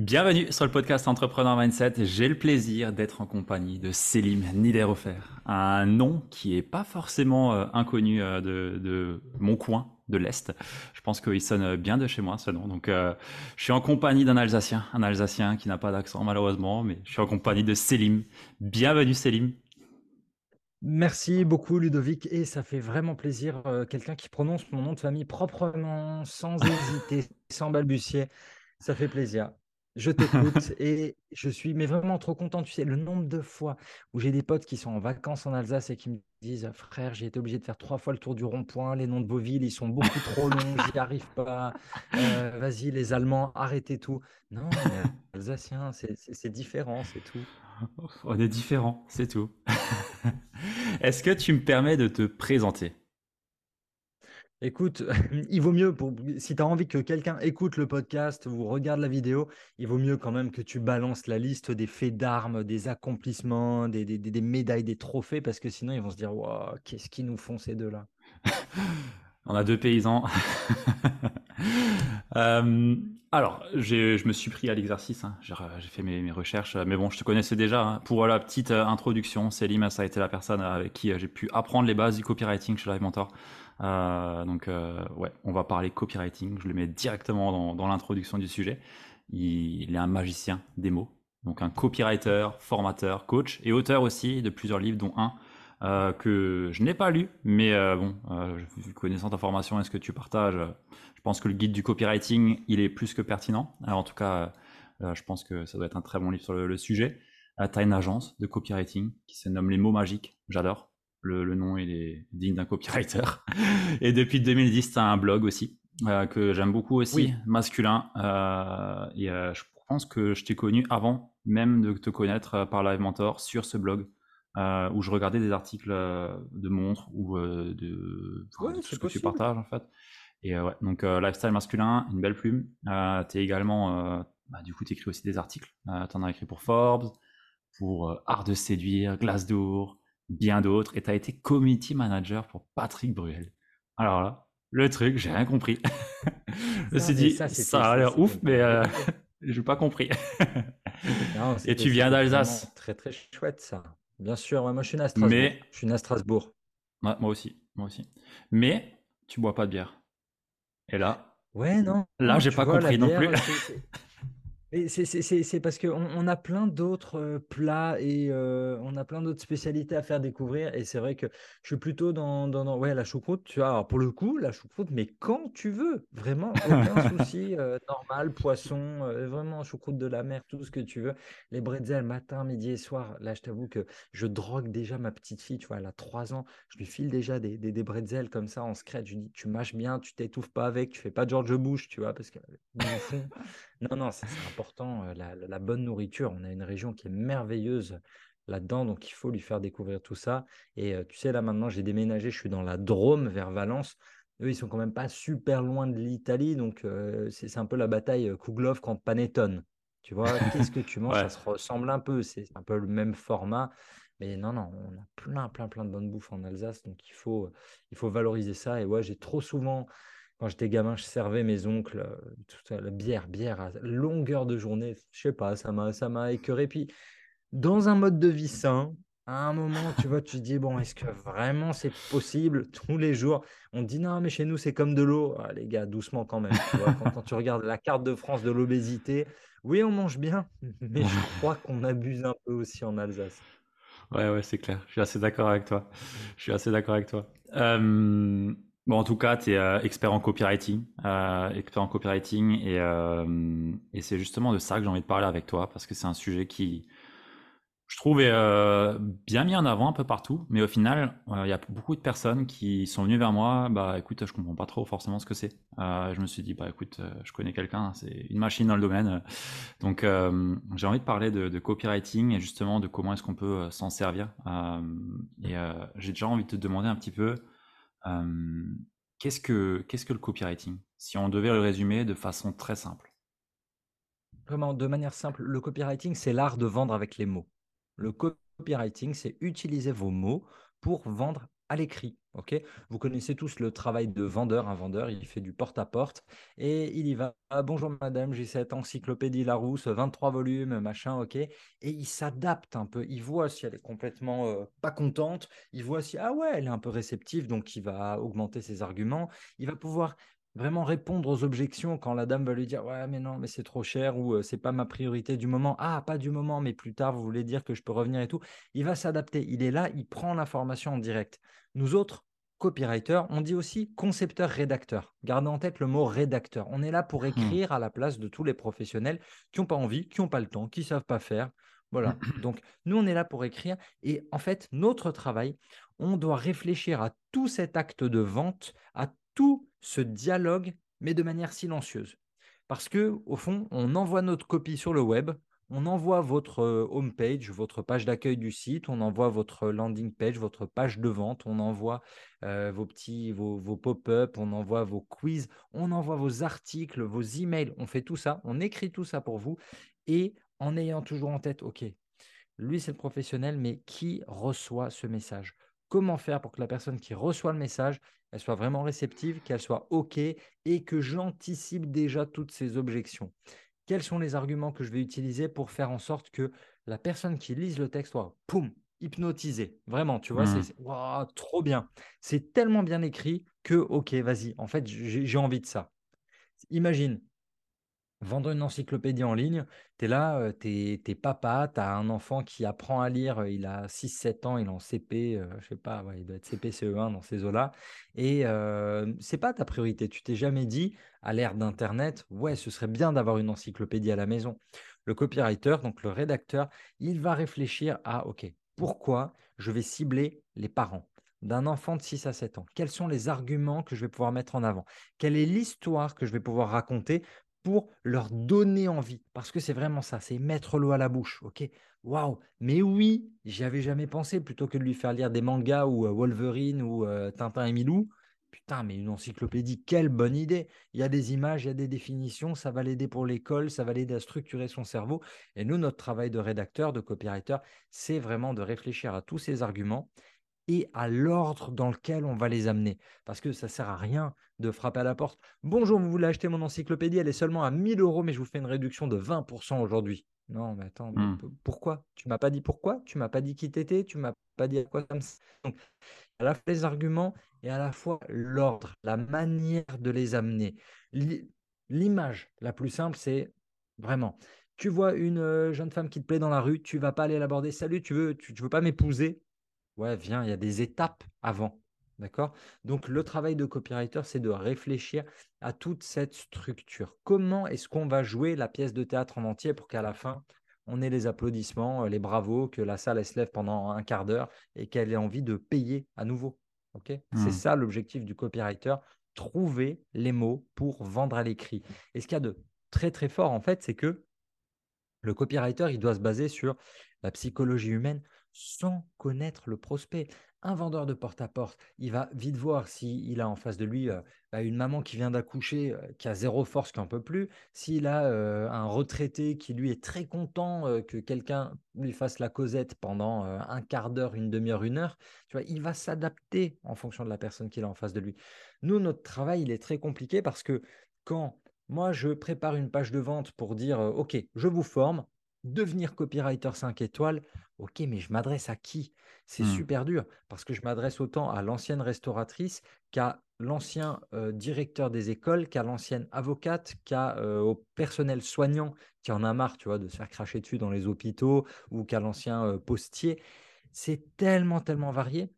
Bienvenue sur le podcast Entrepreneur Mindset. J'ai le plaisir d'être en compagnie de Selim Niderofer, un nom qui est pas forcément euh, inconnu euh, de, mon coin de l'Est. Je pense qu'il sonne bien de chez moi ce nom. Donc euh, je suis en compagnie d'un Alsacien, un Alsacien qui n'a pas d'accent malheureusement, mais je suis en compagnie de Selim. Bienvenue Selim. Merci beaucoup Ludovic et ça fait vraiment plaisir quelqu'un qui prononce mon nom de famille proprement, sans hésiter, sans balbutier. Ça fait plaisir. Je t'écoute et je suis mais vraiment trop content. Tu sais, le nombre de fois où j'ai des potes qui sont en vacances en Alsace et qui me disent Frère, j'ai été obligé de faire trois fois le tour du rond-point. Les noms de vos villes, ils sont beaucoup trop longs. J'y arrive pas. Euh, vas-y, les Allemands, arrêtez tout. Non, les Alsaciens, c'est différent, c'est tout. On est différent, c'est tout. Est-ce que tu me permets de te présenter? Écoute, il vaut mieux, pour, si tu as envie que quelqu'un écoute le podcast ou regarde la vidéo, il vaut mieux quand même que tu balances la liste des faits d'armes, des accomplissements, des, médailles, des trophées, parce que sinon ils vont se dire qu'est-ce qu'ils nous font ces deux-là? On a deux paysans. Euh, alors, je me suis pris à l'exercice, hein. j'ai fait mes, recherches, mais bon, je te connaissais déjà. Hein. Pour la petite euh, introduction, Célim, ça a été la personne avec qui euh, j'ai pu apprendre les bases du copywriting chez Live Mentor. Euh, donc euh, ouais, on va parler copywriting. Je le mets directement dans, l'introduction du sujet. Il, est un magicien des mots, donc un copywriter, formateur, coach et auteur aussi de plusieurs livres, dont un euh, que je n'ai pas lu, mais bon, connaissant ta formation et ce que tu partages, je pense que le guide du copywriting, il est plus que pertinent. En tout cas, je pense que ça doit être un très bon livre sur le, sujet. tu as une agence de copywriting qui se nomme Les mots magiques. J'adore. Le, nom, il est digne d'un copywriter. Et depuis 2010, tu as un blog aussi, euh, que j'aime beaucoup aussi, masculin. Euh, et euh, je pense que je t'ai connu avant même de te connaître par Live Mentor sur ce blog. où je regardais des articles de montres ou de, ce que tu partages en fait. Et ouais, donc lifestyle masculin, une belle plume. tu es également, bah, du coup, tu écris aussi des articles. tu en as écrit pour Forbes, pour Art de séduire, Glassdoor, bien d'autres, et tu as été community manager pour Patrick Bruel. Alors là, le truc, j'ai rien compris. je me suis dit, ça, a l'air ouf, mais euh, je n'ai pas compris. et tu viens d'Alsace. Très très chouette ça. Bien sûr, moi je suis né à Strasbourg. Mais... Je suis né à Strasbourg. moi aussi, moi aussi. Mais tu bois pas de bière. Et là, ouais, non. Là, j'ai pas compris non plus. C'est parce qu'on on a plein d'autres plats et on a plein d'autres spécialités à faire découvrir. Et c'est vrai que je suis plutôt dans, dans, ouais, la choucroute. Tu vois, alors pour le coup, la choucroute, mais quand tu veux, vraiment, aucun souci. normal, poisson, vraiment choucroute de la mer, tout ce que tu veux. Les bretzels, matin, midi et soir. Là, je t'avoue que je drogue déjà ma petite fille. Tu vois, elle a 3 ans. Je lui file déjà des, des, bretzels comme ça en secret. Je lui dis, tu mâches bien, tu t'étouffes pas avec, tu fais pas George Bush, tu vois, parce que. Non, non, c'est important, la, bonne nourriture. On a une région qui est merveilleuse là-dedans, donc il faut lui faire découvrir tout ça. Et tu sais, là maintenant, j'ai déménagé, je suis dans la Drôme vers Valence. Eux, ils sont quand même pas super loin de l'Italie, donc c'est un peu la bataille Kouglov contre Panettone. Tu vois, qu'est-ce que tu manges? Ça se ressemble un peu, c'est un peu le même format. Mais non, non, on a plein, plein, plein de bonnes bouffes en Alsace, donc il faut, il faut valoriser ça. Et ouais, j'ai trop souvent quand j'étais gamin, je servais mes oncles euh, toute la bière, bière à longueur de journée. Je sais pas, ça m'a, ça m'a écœuré. Puis, dans un mode de vie sain, à un moment, tu vois, tu te dis, bon, est-ce que vraiment c'est possible tous les jours? On dit, non, mais chez nous, c'est comme de l'eau. Ah, les gars, doucement quand même. quand, tu regardes la carte de France de l'obésité, oui, on mange bien, mais je crois qu'on abuse un peu aussi en Alsace. Ouais, ouais, c'est clair. Je suis assez d'accord avec toi. Je suis assez d'accord avec toi. Euh, Bon, en tout cas, tu es euh, expert en copywriting, euh, expert en copywriting, et, euh, et c'est justement de ça que j'ai envie de parler avec toi, parce que c'est un sujet qui, je trouve euh, bien mis en avant un peu partout, mais au final, il y a beaucoup de personnes qui sont venues vers moi. Bah, écoute, je comprends pas trop forcément ce que c'est. Je me suis dit, bah, écoute, je connais quelqu'un, c'est une machine dans le domaine. Donc, j'ai envie de parler de, copywriting et justement de comment est-ce qu'on peut s'en servir. et j'ai déjà envie de te demander un petit peu, qu'est-ce que qu'est-ce que le copywriting? Si on devait le résumer de façon très simple. Vraiment, de manière simple, le copywriting, c'est l'art de vendre avec les mots. Le copywriting, c'est utiliser vos mots pour vendre à l'écrit. ok? Vous connaissez tous le travail de vendeur. Un vendeur, il fait du porte-à-porte et il y va. Ah, bonjour madame, j'ai cette encyclopédie Larousse, 23 volumes, machin, ok? Et il s'adapte un peu. Il voit si elle est complètement euh, pas contente. Il voit si, ah ouais, elle est un peu réceptive, donc il va augmenter ses arguments. Il va pouvoir vraiment répondre aux objections quand la dame va lui dire ouais mais non mais c'est trop cher ou c'est pas ma priorité du moment. Ah pas du moment mais plus tard vous voulez dire que je peux revenir et tout. Il va s'adapter. Il est là il prend l'information en direct. Nous autres copywriters on dit aussi concepteur rédacteur. Gardez en tête le mot rédacteur. On est là pour mmh. écrire à la place de tous les professionnels qui n'ont pas envie qui n'ont pas le temps qui savent pas faire. Voilà. Donc nous on est là pour écrire et en fait notre travail on doit réfléchir à tout cet acte de vente à tout ce dialogue, mais de manière silencieuse. Parce que, au fond, on envoie notre copie sur le web, on envoie votre euh, home page, votre page d'accueil du site, on envoie votre landing page, votre page de vente, on envoie euh, vos petits, vos, vos pop-up, on envoie vos quiz, on envoie vos articles, vos emails, on fait tout ça, on écrit tout ça pour vous et en ayant toujours en tête, OK, lui c'est le professionnel, mais qui reçoit ce message? Comment faire pour que la personne qui reçoit le message, elle soit vraiment réceptive, qu'elle soit OK et que j'anticipe déjà toutes ces objections. Quels sont les arguments que je vais utiliser pour faire en sorte que la personne qui lise le texte soit poum, hypnotisée? Vraiment, tu vois, c'est mmh. trop bien. C'est tellement bien écrit que, OK, vas-y, en fait, j'ai envie de ça. Imagine, Vendre une encyclopédie en ligne, tu es là, tu es, papa, tu as un enfant qui apprend à lire, il a 6-7 ans, il est en CP, je je sais pas, il doit être CP, CE1 dans ces eaux-là. Et c'est pas ta priorité. Tu t'es jamais dit, à l'ère d'Internet, ouais, ce serait bien d'avoir une encyclopédie à la maison. Le copywriter, donc le rédacteur, il va réfléchir à, OK, pourquoi je vais cibler les parents d'un enfant de 6 à 7 ans? Quels sont les arguments que je vais pouvoir mettre en avant? Quelle est l'histoire que je vais pouvoir raconter pour leur donner envie. Parce que c'est vraiment ça, c'est mettre l'eau à la bouche. Ok, waouh, mais oui, j'y avais jamais pensé plutôt que de lui faire lire des mangas ou euh, Wolverine ou euh, Tintin et Milou. Putain, mais une encyclopédie, quelle bonne idée. Il y a des images, il y a des définitions, ça va l'aider pour l'école, ça va l'aider à structurer son cerveau. Et nous, notre travail de rédacteur, de copywriter, c'est vraiment de réfléchir à tous ces arguments et à l'ordre dans lequel on va les amener. Parce que ça ne sert à rien de frapper à la porte. Bonjour, vous voulez acheter mon encyclopédie, elle est seulement à 1000 euros, mais je vous fais une réduction de 20% aujourd'hui. Non, mais attends, mmh. pourquoi? Tu m'as pas dit pourquoi? Tu m'as pas dit qui t'étais? Tu m'as pas dit à quoi ça me... Donc, à la fois les arguments et à la fois l'ordre, la manière de les amener. L'image la plus simple, c'est vraiment, tu vois une euh, jeune femme qui te plaît dans la rue, tu vas pas aller l'aborder. Salut, tu veux, tu veux pas m'épouser? Ouais, viens, il y a des étapes avant. D'accord? Donc, le travail de copywriter, c'est de réfléchir à toute cette structure. Comment est-ce qu'on va jouer la pièce de théâtre en entier pour qu'à la fin, on ait les applaudissements, les bravos, que la salle se lève pendant un quart d'heure et qu'elle ait envie de payer à nouveau. Ok? C'est mmh. ça l'objectif du copywriter trouver les mots pour vendre à l'écrit. Et ce qu'il y a de très très fort, en fait, c'est que le copywriter, il doit se baser sur la psychologie humaine sans connaître le prospect. Un vendeur de porte-à-porte, il va vite voir s'il a en face de lui euh, une maman qui vient d'accoucher, euh, qui a zéro force, qui n'en peut plus. S'il a euh, un retraité qui lui est très content que quelqu'un lui fasse la causette pendant un quart d'heure, une demi-heure, une heure, tu vois, il va s'adapter en fonction de la personne qu'il a en face de lui. Nous, notre travail, il est très compliqué parce que quand moi, je prépare une page de vente pour dire, OK, je vous forme, devenir copywriter 5 étoiles, ok, mais je m'adresse à qui? C'est mmh. super dur parce que je m'adresse autant à l'ancienne restauratrice qu'à l'ancien euh, directeur des écoles, qu'à l'ancienne avocate, qu'à euh, au personnel soignant qui en a marre, tu vois, de se faire cracher dessus dans les hôpitaux ou qu'à l'ancien euh, postier. C'est tellement, tellement varié.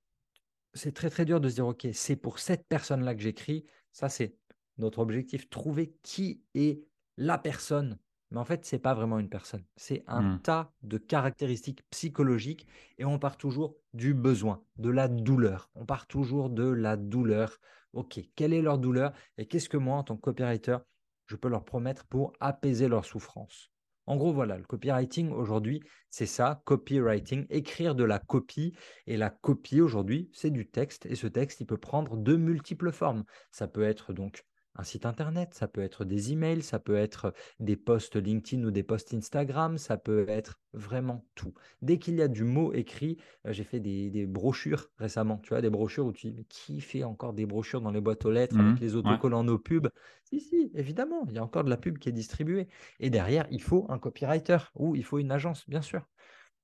C'est très, très dur de se dire, ok, c'est pour cette personne-là que j'écris. Ça, c'est notre objectif. Trouver qui est la personne Mais en fait, ce n'est pas vraiment une personne. C'est un Hmm. tas de caractéristiques psychologiques et on part toujours du besoin, de la douleur. On part toujours de la douleur. OK, quelle est leur douleur et qu'est-ce que moi, en tant que copywriter, je peux leur promettre pour apaiser leur souffrance? En gros, voilà, le copywriting aujourd'hui, c'est ça, copywriting, écrire de la copie. Et la copie aujourd'hui, c'est du texte et ce texte, il peut prendre de multiples formes. Ça peut être donc un site internet, ça peut être des emails, ça peut être des posts LinkedIn ou des posts Instagram, ça peut être vraiment tout. Dès qu'il y a du mot écrit, euh, j'ai fait des, des brochures récemment, tu vois, des brochures où tu dis, mais qui fait encore des brochures dans les boîtes aux lettres avec les Ouais. autocollants nos pubs? Si, si, évidemment, il y a encore de la pub qui est distribuée. Et derrière, il faut un copywriter ou il faut une agence, bien sûr.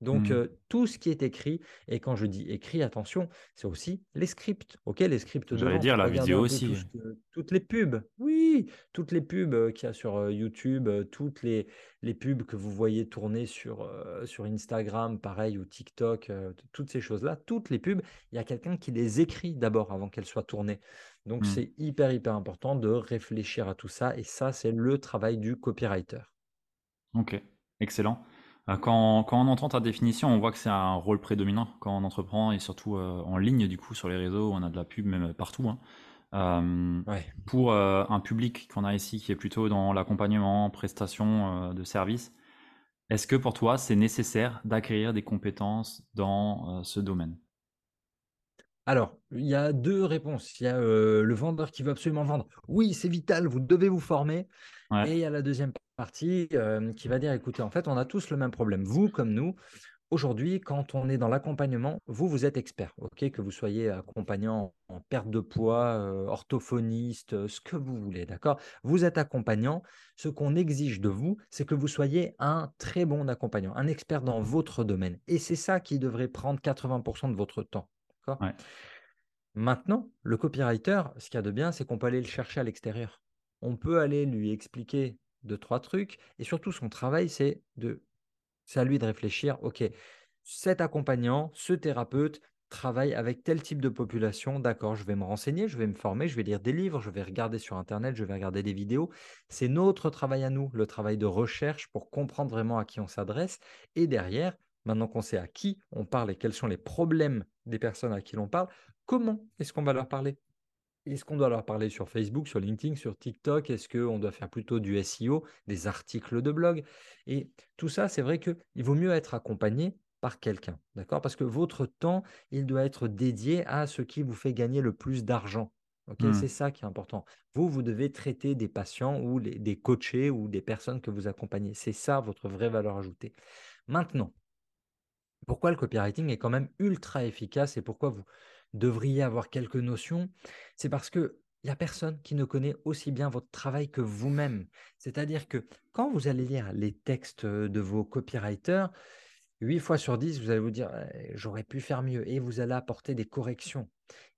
Donc, euh, tout ce qui est écrit, et quand je dis écrit, attention, c'est aussi les scripts, ok, les scripts de J'allais dire la vidéo aussi. tout ce que- toutes les pubs, oui, toutes les pubs qu'il y a sur YouTube, toutes les, les pubs que vous voyez tourner sur, euh, sur Instagram, pareil, ou TikTok, euh, toutes ces choses-là, toutes les pubs, il y a quelqu'un qui les écrit d'abord avant qu'elles soient tournées. Donc, Hmm. c'est hyper, hyper important de réfléchir à tout ça, et ça, c'est le travail du copywriter. Ok, excellent. Euh, Quand, quand on entend ta définition, on voit que c'est un rôle prédominant quand on entreprend et surtout euh, en ligne du coup sur les réseaux on a de la pub même partout. hein. Euh, Ouais. pour euh, un public qu'on a ici qui est plutôt dans l'accompagnement, prestation euh, de services, est-ce que pour toi c'est nécessaire d'acquérir des compétences dans euh, ce domaine? Alors, il y a deux réponses. Il y a euh, le vendeur qui veut absolument vendre. Oui, c'est vital, vous devez vous former. Ouais. Et il y a la deuxième partie euh, qui va dire, écoutez, en fait, on a tous le même problème. Vous comme nous, aujourd'hui, quand on est dans l'accompagnement, vous, vous êtes expert. ok? Que vous soyez accompagnant en perte de poids, euh, orthophoniste, euh, ce que vous voulez, d'accord? Vous êtes accompagnant. Ce qu'on exige de vous, c'est que vous soyez un très bon accompagnant, un expert dans votre domaine. Et c'est ça qui devrait prendre 80% de votre temps. D'accord? Ouais. Maintenant, le copywriter, ce qu'il y a de bien, c'est qu'on peut aller le chercher à l'extérieur. On peut aller lui expliquer deux, trois trucs. Et surtout, son travail, c'est de, c'est à lui de réfléchir, OK, cet accompagnant, ce thérapeute travaille avec tel type de population. D'accord, je vais me renseigner, je vais me former, je vais lire des livres, je vais regarder sur Internet, je vais regarder des vidéos. C'est notre travail à nous, le travail de recherche pour comprendre vraiment à qui on s'adresse. Et derrière, maintenant qu'on sait à qui on parle et quels sont les problèmes des personnes à qui l'on parle, comment est-ce qu'on va leur parler? Est-ce qu'on doit leur parler sur Facebook, sur LinkedIn, sur TikTok? Est-ce qu'on doit faire plutôt du SEO, des articles de blog? Et tout ça, c'est vrai qu'il vaut mieux être accompagné par quelqu'un, d'accord? Parce que votre temps, il doit être dédié à ce qui vous fait gagner le plus d'argent. Hmm. C'est ça qui est important. Vous, vous devez traiter des patients ou les- des coachés ou des personnes que vous accompagnez. C'est ça votre vraie valeur ajoutée. Maintenant, pourquoi le copywriting est quand même ultra efficace et pourquoi vous devriez avoir quelques notions, c'est parce que il n'y a personne qui ne connaît aussi bien votre travail que vous-même. C'est-à-dire que quand vous allez lire les textes de vos copywriters, 8 fois sur 10, vous allez vous dire Eh, j'aurais pu faire mieux et vous allez apporter des corrections.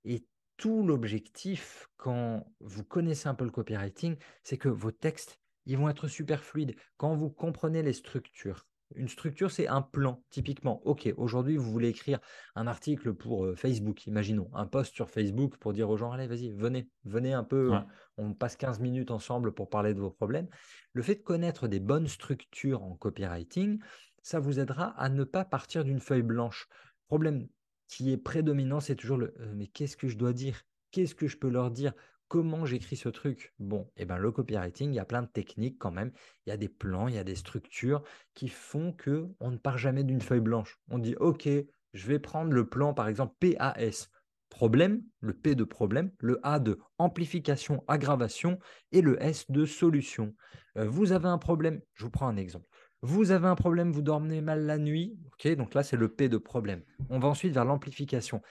Et tout l'objectif, quand vous connaissez un peu le copywriting, c'est que vos textes, ils vont être super fluides. Quand vous comprenez les structures, une structure, c'est un plan, typiquement. OK, aujourd'hui, vous voulez écrire un article pour euh, Facebook, imaginons, un post sur Facebook pour dire aux gens, allez, vas-y, venez, venez un peu, Ouais. on, passe 15 minutes ensemble pour parler de vos problèmes. Le fait de connaître des bonnes structures en copywriting, ça vous aidera à ne pas partir d'une feuille blanche. Le problème qui est prédominant, c'est toujours le euh, mais qu'est-ce que je dois dire? Qu'est-ce que je peux leur dire? Comment j'écris ce truc? Bon, et ben le copywriting, il y a plein de techniques quand même. Il y a des plans, il y a des structures qui font que on ne part jamais d'une feuille blanche. On dit OK, je vais prendre le plan par exemple PAS. Problème, le P de problème, le A de amplification, aggravation et le S de solution. Euh, vous avez un problème, je vous prends un exemple. Vous avez un problème, vous dormez mal la nuit. OK, donc là, c'est le P de problème. On va ensuite vers l'amplification.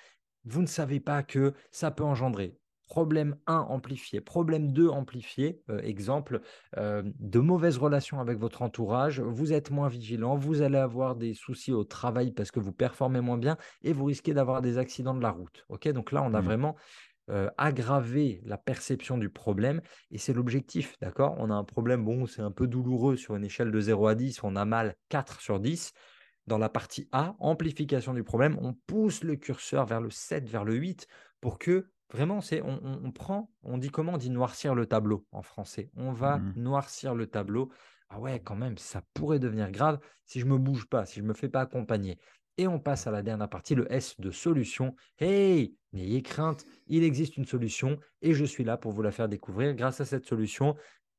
Vous ne savez pas que ça peut engendrer problème 1 amplifié, problème 2 amplifié. Euh, exemple, euh, de mauvaises relations avec votre entourage. Vous êtes moins vigilant, vous allez avoir des soucis au travail parce que vous performez moins bien et vous risquez d'avoir des accidents de la route. OK, donc là, on a Hmm. vraiment euh, aggravé la perception du problème et c'est l'objectif, d'accord? On a un problème, bon, c'est un peu douloureux sur une échelle de 0 à 10, on a mal 4 sur 10. Dans la partie A, amplification du problème, on pousse le curseur vers le 7, vers le 8 pour que vraiment, c'est on, on- on prend, on dit comment? On dit noircir le tableau en français. On va Mhm. noircir le tableau ah ouais, quand même, ça pourrait devenir grave si je me bouge pas, si je me fais pas accompagner. Et on passe à la dernière partie, le S de solution. Hey, n'ayez crainte, il existe une solution et je suis là pour vous la faire découvrir grâce à cette solution.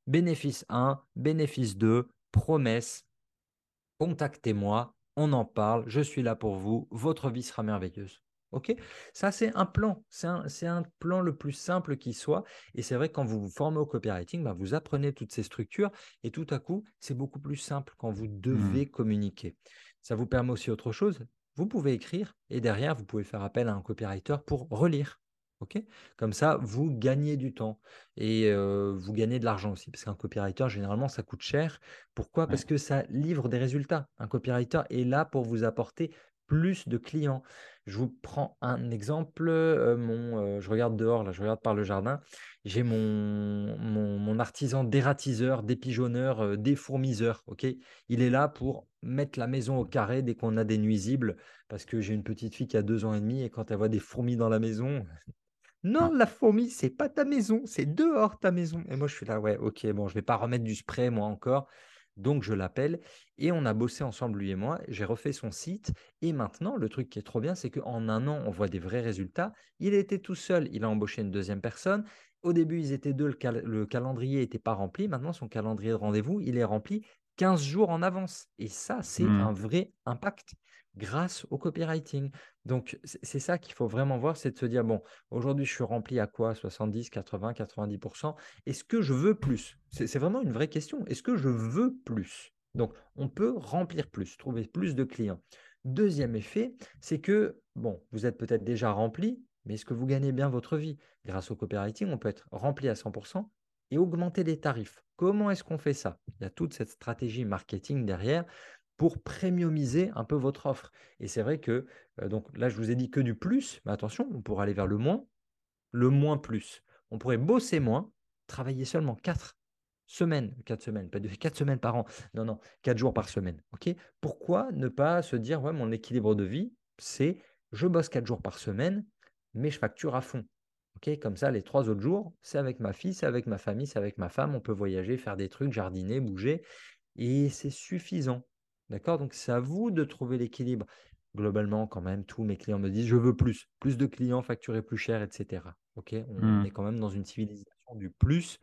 Bénéfice 1, bénéfice 2, promesse, contactez-moi, on en parle, je suis là pour vous, votre vie sera merveilleuse. OK? Ça, c'est un plan. C'est un, plan le plus simple qui soit. Et c'est vrai, quand vous vous formez au copywriting, bah, vous apprenez toutes ces structures et tout à coup, c'est beaucoup plus simple quand vous mmh. devez communiquer. Ça vous permet aussi autre chose. Vous pouvez écrire et derrière, vous pouvez faire appel à un copywriter pour relire. OK? Comme ça, vous gagnez du temps et vous gagnez de l'argent aussi. Parce qu'un copywriter, généralement, ça coûte cher. Pourquoi? Parce que ça livre des résultats. Un copywriter est là pour vous apporter plus de clients. Je vous prends un exemple. mon, je regarde dehors, là, je regarde par le jardin. J'ai mon, mon, artisan dératiseur, dépigeonneur, défourmiseur. OK? Il est là pour mettre la maison au carré dès qu'on a des nuisibles. Parce que j'ai une petite fille qui a deux ans et demi et quand elle voit des fourmis dans la maison, non, la fourmi, c'est pas ta maison, c'est dehors ta maison. Et moi, je suis là, ouais, ok, bon, je vais pas remettre du spray, moi encore. Donc, je l'appelle et on a bossé ensemble, lui et moi. J'ai refait son site. Et maintenant, le truc qui est trop bien, c'est qu'en un an, on voit des vrais résultats. Il était tout seul, il a embauché une deuxième personne. Au début, ils étaient deux, le, calendrier n'était pas rempli. Maintenant, son calendrier de rendez-vous, il est rempli 15 jours en avance. Et ça, c'est mmh. un vrai impact grâce au copywriting. Donc, c'est ça qu'il faut vraiment voir, c'est de se dire, bon, aujourd'hui, je suis rempli à quoi? 70, 80, 90%. Est-ce que je veux plus? C'est vraiment une vraie question. Est-ce que je veux plus? Donc, on peut remplir plus, trouver plus de clients. Deuxième effet, c'est que, bon, vous êtes peut-être déjà rempli, mais est-ce que vous gagnez bien votre vie? Grâce au copywriting, on peut être rempli à 100% et augmenter les tarifs. Comment est-ce qu'on fait ça? Il y a toute cette stratégie marketing derrière pour premiumiser un peu votre offre. Et c'est vrai que, euh, donc là, je vous ai dit que du plus, mais attention, on pourrait aller vers le moins, le moins plus. On pourrait bosser moins, travailler seulement 4 semaines, 4 semaines, pas de 4 semaines par an, non, non, 4 jours par semaine. Pourquoi ne pas se dire, ouais, mon équilibre de vie, c'est je bosse 4 jours par semaine, mais je facture à fond. Comme ça, les 3 autres jours, c'est avec ma fille, c'est avec ma famille, c'est avec ma femme, on peut voyager, faire des trucs, jardiner, bouger, et c'est suffisant. D'accord? Donc, c'est à vous de trouver l'équilibre. Globalement, quand même, tous mes clients me disent je veux plus, plus de clients facturés plus cher, etc. Ok? On mmh. est quand même dans une civilisation du plus.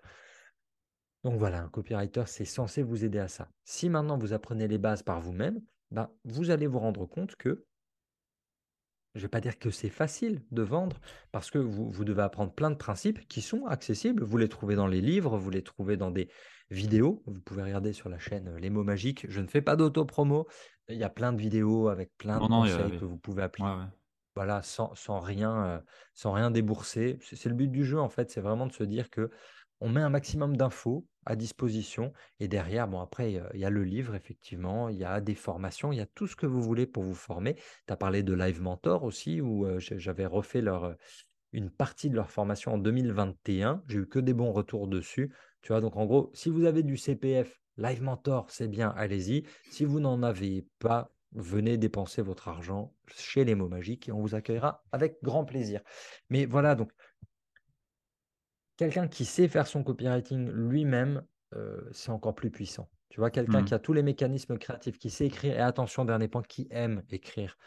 Donc voilà, un copywriter, c'est censé vous aider à ça. Si maintenant vous apprenez les bases par vous-même, ben, vous allez vous rendre compte que je ne vais pas dire que c'est facile de vendre parce que vous, vous, devez apprendre plein de principes qui sont accessibles. Vous les trouvez dans les livres, vous les trouvez dans des vidéos. Vous pouvez regarder sur la chaîne euh, Les mots magiques. Je ne fais pas d'auto-promo. Il y a plein de vidéos avec plein de conseils que vous pouvez appliquer. Voilà, sans, sans rien, euh, sans rien débourser. C'est le but du jeu, en fait. C'est vraiment de se dire que on met un maximum d'infos à disposition. Et derrière, bon, après, il y a le livre, effectivement, il y a des formations, il y a tout ce que vous voulez pour vous former. Tu as parlé de Live Mentor aussi, où euh, j'avais refait leur, une partie de leur formation en 2021. J'ai eu que des bons retours dessus. Tu vois, donc en gros, si vous avez du CPF, Live Mentor, c'est bien, allez-y. Si vous n'en avez pas, venez dépenser votre argent chez les mots magiques et on vous accueillera avec grand plaisir. Mais voilà, donc quelqu'un qui sait faire son copywriting lui-même, euh, c'est encore plus puissant. Tu vois, quelqu'un mmh. qui a tous les mécanismes créatifs, qui sait écrire, et attention, dernier point, qui aime écrire.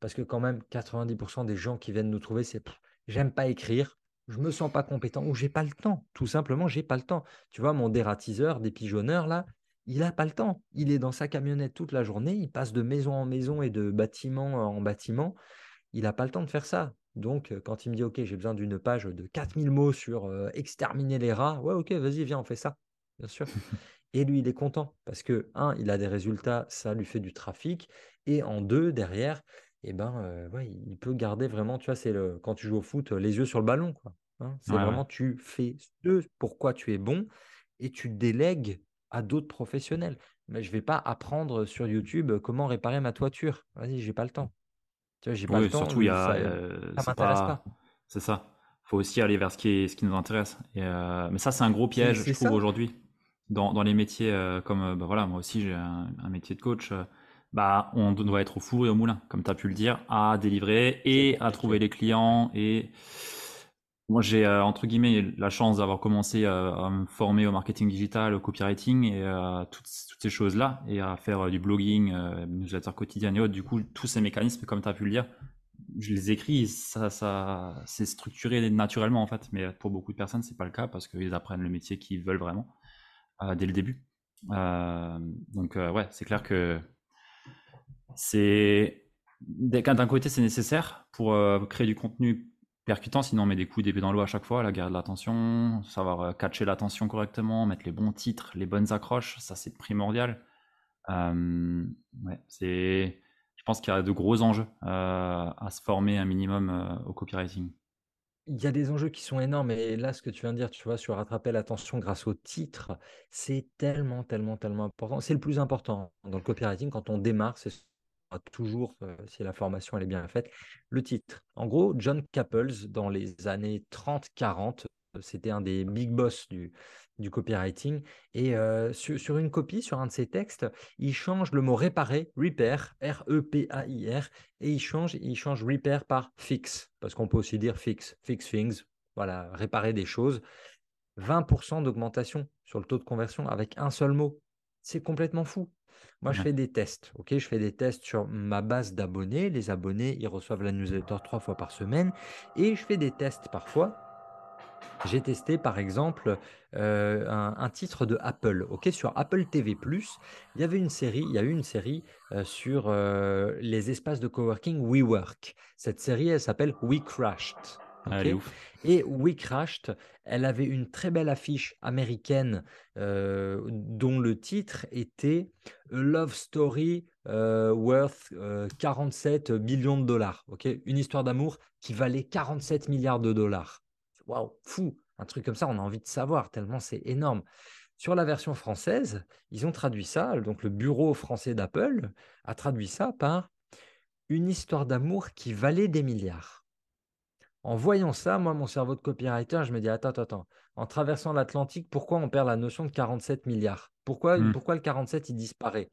Parce que quand même, 90% des gens qui viennent nous trouver, c'est j'aime pas écrire, je me sens pas compétent ou j'ai pas le temps. Tout simplement, j'ai pas le temps. Tu vois, mon dératiseur, des pigeonneurs là, il a pas le temps. Il est dans sa camionnette toute la journée, il passe de maison en maison et de bâtiment en bâtiment. Il n'a pas le temps de faire ça. Donc, euh, quand il me dit, OK, j'ai besoin d'une page de 4000 mots sur euh, exterminer les rats, ouais, OK, vas-y, viens, on fait ça, bien sûr. Et lui, il est content parce que, un, il a des résultats, ça lui fait du trafic. Et en deux, derrière, et ben, euh, ouais, il peut garder vraiment, tu vois, c'est le, quand tu joues au foot, les yeux sur le ballon, quoi. Hein. c'est vraiment, tu fais ce pourquoi tu es bon et tu délègues à d'autres professionnels. Mais je vais pas apprendre sur YouTube comment réparer ma toiture. Vas-y, j'ai pas le temps. Tu vois, j'ai pas le temps. Surtout, il y a, euh, ça m'intéresse pas. C'est ça. Faut aussi aller vers ce qui, est, ce qui nous intéresse. Et, euh, mais ça, c'est un gros piège, je trouve, aujourd'hui. Dans, dans, les métiers comme, bah, voilà, moi aussi, j'ai un, un, métier de coach bah, on doit être au four et au moulin, comme tu as pu le dire, à délivrer et à trouver les clients. Et Moi, j'ai euh, entre guillemets la chance d'avoir commencé euh, à me former au marketing digital, au copywriting et à toutes, toutes ces choses-là, et à faire euh, du blogging, euh, newsletter quotidien et autres. Du coup, tous ces mécanismes, comme tu as pu le dire, je les écris, ça, ça, c'est structuré naturellement en fait. Mais pour beaucoup de personnes, c'est pas le cas parce qu'ils apprennent le métier qu'ils veulent vraiment euh, dès le début. Euh, donc euh, ouais, c'est clair que c'est d'un côté c'est nécessaire pour euh, créer du contenu percutant, sinon on met des coups d'épée dans l'eau à chaque fois, la guerre de l'attention, savoir euh, catcher l'attention correctement, mettre les bons titres, les bonnes accroches, ça c'est primordial. Euh, c'est, je pense qu'il y a de gros enjeux à se former un minimum au copywriting. Il y a des enjeux qui sont énormes et là, ce que tu viens de dire, tu vois, sur rattraper l'attention grâce au titre, c'est tellement, tellement, tellement important. C'est le plus important dans le copywriting quand on démarre, c'est toujours, euh, si la formation elle est bien faite, le titre. En gros, John Caples, dans les années 30-40, c'était un des big boss du, du copywriting. Et euh, sur, sur une copie, sur un de ses textes, il change le mot réparer, repair, R-E-P-A-I-R, et il change, il change repair par fix, parce qu'on peut aussi dire fix, fix things, voilà, réparer des choses. 20% d'augmentation sur le taux de conversion avec un seul mot. C'est complètement fou. Moi, je fais des tests. ok? Je fais des tests sur ma base d'abonnés. Les abonnés, ils reçoivent la newsletter trois fois par semaine. Et je fais des tests parfois. J'ai testé par exemple euh, un, un titre de Apple. ok? Sur Apple TV+, il y avait une série, il y a eu une série euh, sur euh, les espaces de coworking WeWork. Cette série, elle s'appelle We Crashed. Ok elle est ouf. et We Crashed, elle avait une très belle affiche américaine euh, dont le titre était A Love Story euh, Worth euh, 47 millions de dollars. ok Une histoire d'amour qui valait 47 milliards de dollars. Waouh, fou! Un truc comme ça, on a envie de savoir, tellement c'est énorme. Sur la version française, ils ont traduit ça, donc le bureau français d'Apple a traduit ça par une histoire d'amour qui valait des milliards. En voyant ça, moi, mon cerveau de copywriter, je me dis, attends, attends, attends. En traversant l'Atlantique, pourquoi on perd la notion de 47 milliards? Pourquoi, Hmm. pourquoi le 47, il disparaît?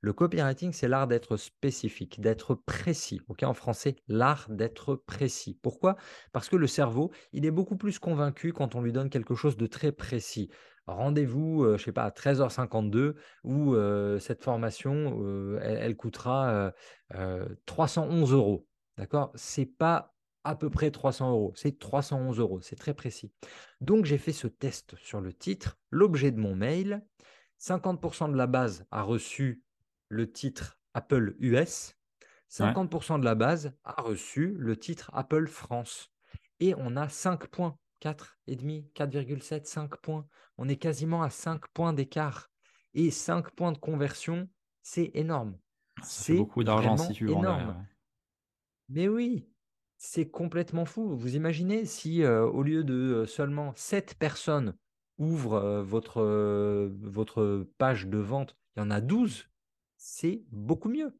Le copywriting, c'est l'art d'être spécifique, d'être précis. ok? En français, l'art d'être précis. Pourquoi? Parce que le cerveau, il est beaucoup plus convaincu quand on lui donne quelque chose de très précis. Rendez-vous, euh, je sais pas, à 13h52 où euh, cette formation, euh, elle, elle coûtera euh, euh, 311 euros. D'accord? C'est pas à peu près 300 euros, c'est 311 euros, c'est très précis. Donc j'ai fait ce test sur le titre, l'objet de mon mail. 50% de la base a reçu le titre Apple US, Ouais. 50% de la base a reçu le titre Apple France. Et on a 5 points, 4,5, 4,7, 5 points. On est quasiment à 5 points d'écart. Et 5 points de conversion, c'est énorme. C'est beaucoup d'argent si tu derrière. énorme. ouais. Mais oui, c'est complètement fou. Vous imaginez si au lieu de seulement 7 personnes ouvrent votre, page de vente, il y en a 12, c'est beaucoup mieux.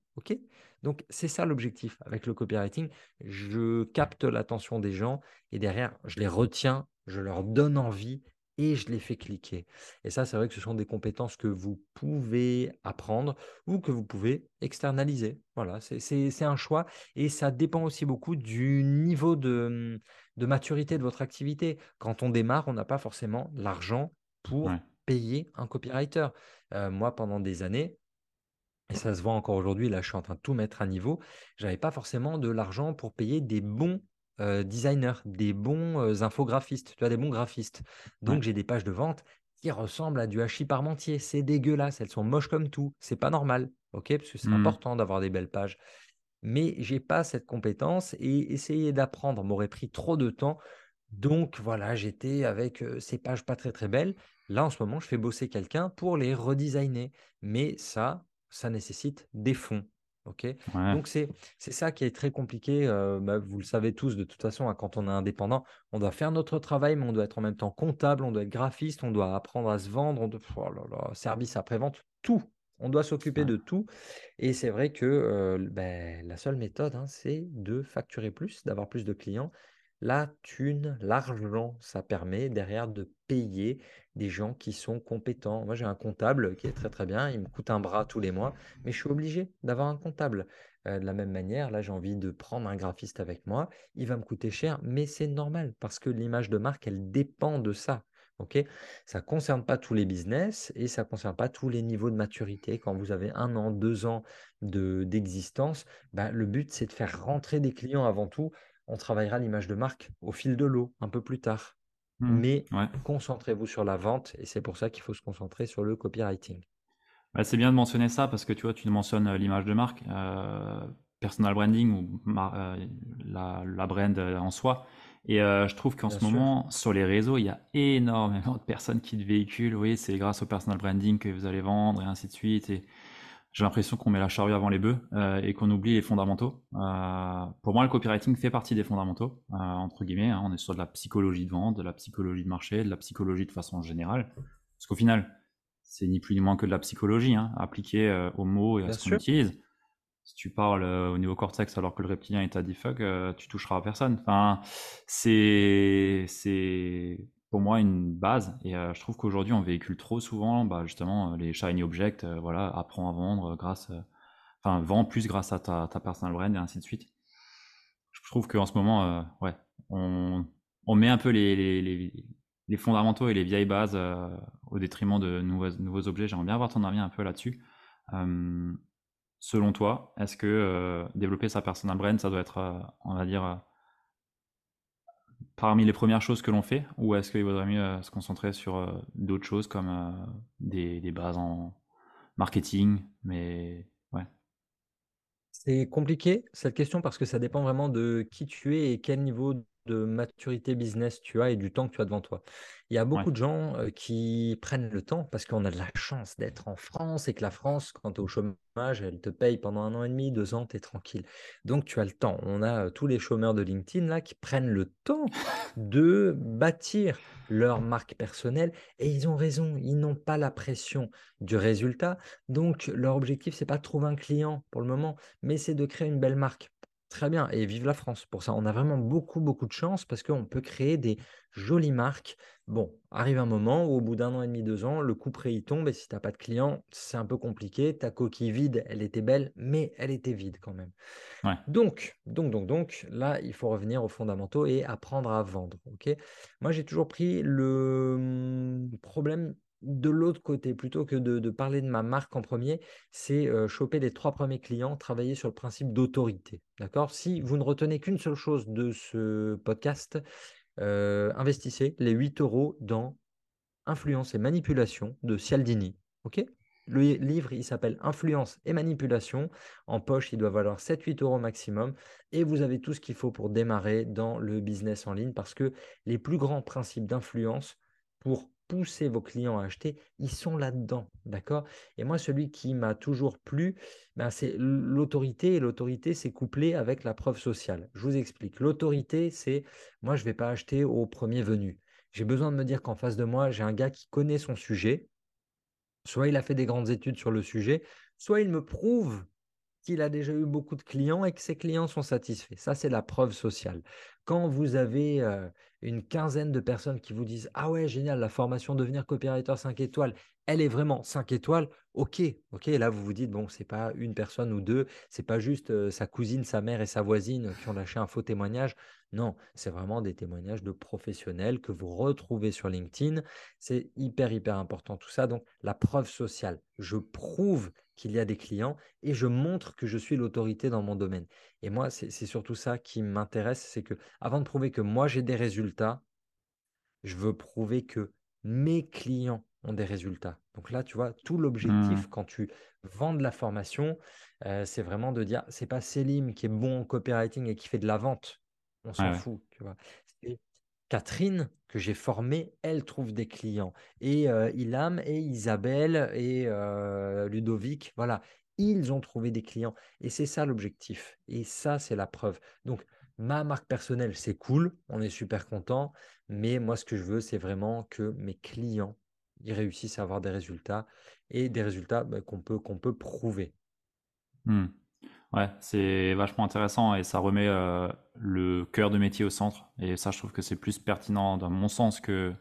Donc c'est ça l'objectif avec le copywriting. Je capte l'attention des gens et derrière, je les retiens, je leur donne envie et je les fais cliquer. Et ça, c'est vrai que ce sont des compétences que vous pouvez apprendre ou que vous pouvez externaliser. Voilà, c'est- un choix. Et ça dépend aussi beaucoup du niveau de, de maturité de votre activité. Quand on démarre, on n'a pas forcément l'argent pour Ouais. payer un copywriter. Euh, moi, pendant des années, et ça se voit encore aujourd'hui, là je suis en train de tout mettre à niveau, j'avais pas forcément de l'argent pour payer des bons euh, designers, des bons euh, infographistes, tu vois, des bons graphistes. Donc Ouais. j'ai des pages de vente qui ressemblent à du hachis parmentier. C'est dégueulasse, elles sont moches comme tout. C'est pas normal, ok Parce que c'est Hmm. important d'avoir des belles pages mais j'ai pas cette compétence et essayer d'apprendre m'aurait pris trop de temps. Donc voilà, j'étais avec euh, ces pages pas très très belles. Là, en ce moment, je fais bosser quelqu'un pour les redesigner. Mais ça, ça nécessite des fonds. Ouais. Donc c'est c'est ça qui est très compliqué. euh, bah, vous le savez tous de toute façon, hein, quand on est indépendant, on doit faire notre travail, mais on doit être en même temps comptable, on doit être graphiste, on doit apprendre à se vendre, on doit, oh là là, service après-vente, tout. On doit s'occuper Ouais. de tout. Et c'est vrai que euh, ben, la seule méthode, hein, c'est de facturer plus, d'avoir plus de clients. La thune, l'argent, ça permet derrière de payer des gens qui sont compétents. Moi, j'ai un comptable qui est très très bien, il me coûte un bras tous les mois, mais je suis obligé d'avoir un comptable. Euh, de la même manière, là, j'ai envie de prendre un graphiste avec moi, il va me coûter cher, mais c'est normal parce que l'image de marque, elle dépend de ça. Ok, ça ne concerne pas tous les business et ça ne concerne pas tous les niveaux de maturité. Quand vous avez un an, deux ans d'existence, bah, le but, c'est de faire rentrer des clients avant tout. On travaillera l'image de marque au fil de l'eau, un peu plus tard. Mmh. Mais Ouais. concentrez-vous sur la vente et c'est pour ça qu'il faut se concentrer sur le copywriting. Bah, c'est bien de mentionner ça parce que tu vois, tu mentionnes euh, l'image de marque, euh, personal branding ou euh, la, la brand en soi. Et euh, je trouve qu'en ce sûr. moment, sur les réseaux, il y a énormément de personnes qui te véhiculent. Oui, c'est grâce au personal branding que vous allez vendre et ainsi de suite. Et j'ai l'impression qu'on met la charrue avant les bœufs euh, et qu'on oublie les fondamentaux. Euh, pour moi, le copywriting fait partie des fondamentaux, euh, entre guillemets. hein. On est sur de la psychologie de vente, de la psychologie de marché, de la psychologie de façon générale. Parce qu'au final, c'est ni plus ni moins que de la psychologie, hein, appliquée aux mots et à Bien ce qu'on utilise. Si tu parles au niveau cortex alors que le reptilien est à defuck, tu toucheras à personne. Enfin, c'est c'est pour moi une base et euh, je trouve qu'aujourd'hui on véhicule trop souvent bah, justement euh, les shiny objects, euh, voilà, apprends à vendre grâce, enfin vends plus grâce à ta, ta personal brand et ainsi de suite. Je trouve qu'en ce moment, ouais, on, on met un peu les, les, les, fondamentaux et les vieilles bases au détriment de nouveaux, nouveaux objets. J'aimerais bien avoir ton avis un peu là-dessus. Selon toi, est-ce que développer sa personal brand, ça doit être, on va dire, parmi les premières choses que l'on fait, ou est-ce qu'il vaudrait mieux euh, se concentrer sur euh, d'autres choses comme euh, des, bases en marketing, mais ouais, C'est compliqué cette question parce que ça dépend vraiment de qui tu es et quel niveau de maturité business tu as et du temps que tu as devant toi. Il y a ouais, beaucoup de gens euh, qui prennent le temps parce qu'on a de la chance d'être en France et que la France, quand tu es au chômage, elle te paye pendant un an et demi, deux ans, tu es tranquille. Donc tu as le temps. On a euh, tous les chômeurs de LinkedIn là qui prennent le temps de bâtir leur marque personnelle et ils ont raison, ils n'ont pas la pression du résultat. Donc leur objectif, c'est pas de trouver un client pour le moment mais c'est de créer une belle marque. Très bien, et vive la France pour ça. On a vraiment beaucoup, beaucoup de chance parce qu'on peut créer des jolies marques. Bon, arrive un moment où au bout d'un an et demi, deux ans, le coup près y tombe et si tu n'as pas de clients, c'est un peu compliqué. Ta coquille vide, elle était belle, mais elle était vide quand même. ouais, Donc, donc, donc, donc, là, il faut revenir aux fondamentaux et apprendre à vendre. ok? Moi, j'ai toujours pris le hum, problème de l'autre côté, plutôt que de, parler de ma marque en premier, c'est euh, choper les trois premiers clients, travailler sur le principe d'autorité. D'accord? Si vous ne retenez qu'une seule chose de ce podcast, euh, investissez les 8 euros dans Influence et manipulation de Cialdini. ok? Le livre, il s'appelle Influence et manipulation. En poche, il doit valoir 7-8 euros maximum. Et vous avez tout ce qu'il faut pour démarrer dans le business en ligne parce que les plus grands principes d'influence pour pousser vos clients à acheter, ils sont là-dedans. D'accord? Et moi, celui qui m'a toujours plu, ben, c'est l'autorité. Et l'autorité, c'est couplé avec la preuve sociale. Je vous explique. L'autorité, c'est moi, je ne vais pas acheter au premier venu. J'ai besoin de me dire qu'en face de moi, j'ai un gars qui connaît son sujet. Soit il a fait des grandes études sur le sujet, soit il me prouve qu'il a déjà eu beaucoup de clients et que ses clients sont satisfaits. Ça, c'est la preuve sociale. Quand vous avez euh, une quinzaine de personnes qui vous disent Ah ouais, génial, la formation devenir copywriter 5 étoiles, elle est vraiment 5 étoiles, ok, ok, là vous vous dites Bon, c'est pas une personne ou deux, c'est pas juste euh, sa cousine, sa mère et sa voisine qui ont lâché un faux témoignage. Non, c'est vraiment des témoignages de professionnels que vous retrouvez sur LinkedIn. C'est hyper, hyper important tout ça. Donc, la preuve sociale. Je prouve qu'il y a des clients et je montre que je suis l'autorité dans mon domaine. Et moi, c'est surtout ça qui m'intéresse, c'est que avant de prouver que moi j'ai des résultats, je veux prouver que mes clients ont des résultats. Donc là, tu vois, tout l'objectif quand tu vends de la formation, euh, c'est vraiment de dire, c'est pas Selim qui est bon en copywriting et qui fait de la vente. On s'en ouais, fout, tu vois. Catherine que j'ai formée, elle trouve des clients. Et euh, Ilham et Isabelle et euh, Ludovic, voilà, ils ont trouvé des clients. Et c'est ça l'objectif. Et ça, c'est la preuve. Donc, ma marque personnelle, c'est cool, on est super content. Mais moi, ce que je veux, c'est vraiment que mes clients ils réussissent à avoir des résultats et des résultats bah, qu'on peut, qu'on peut prouver. Hmm. Ouais, c'est vachement intéressant et ça remet euh, le cœur de métier au centre. Et ça, je trouve que c'est plus pertinent dans mon sens que,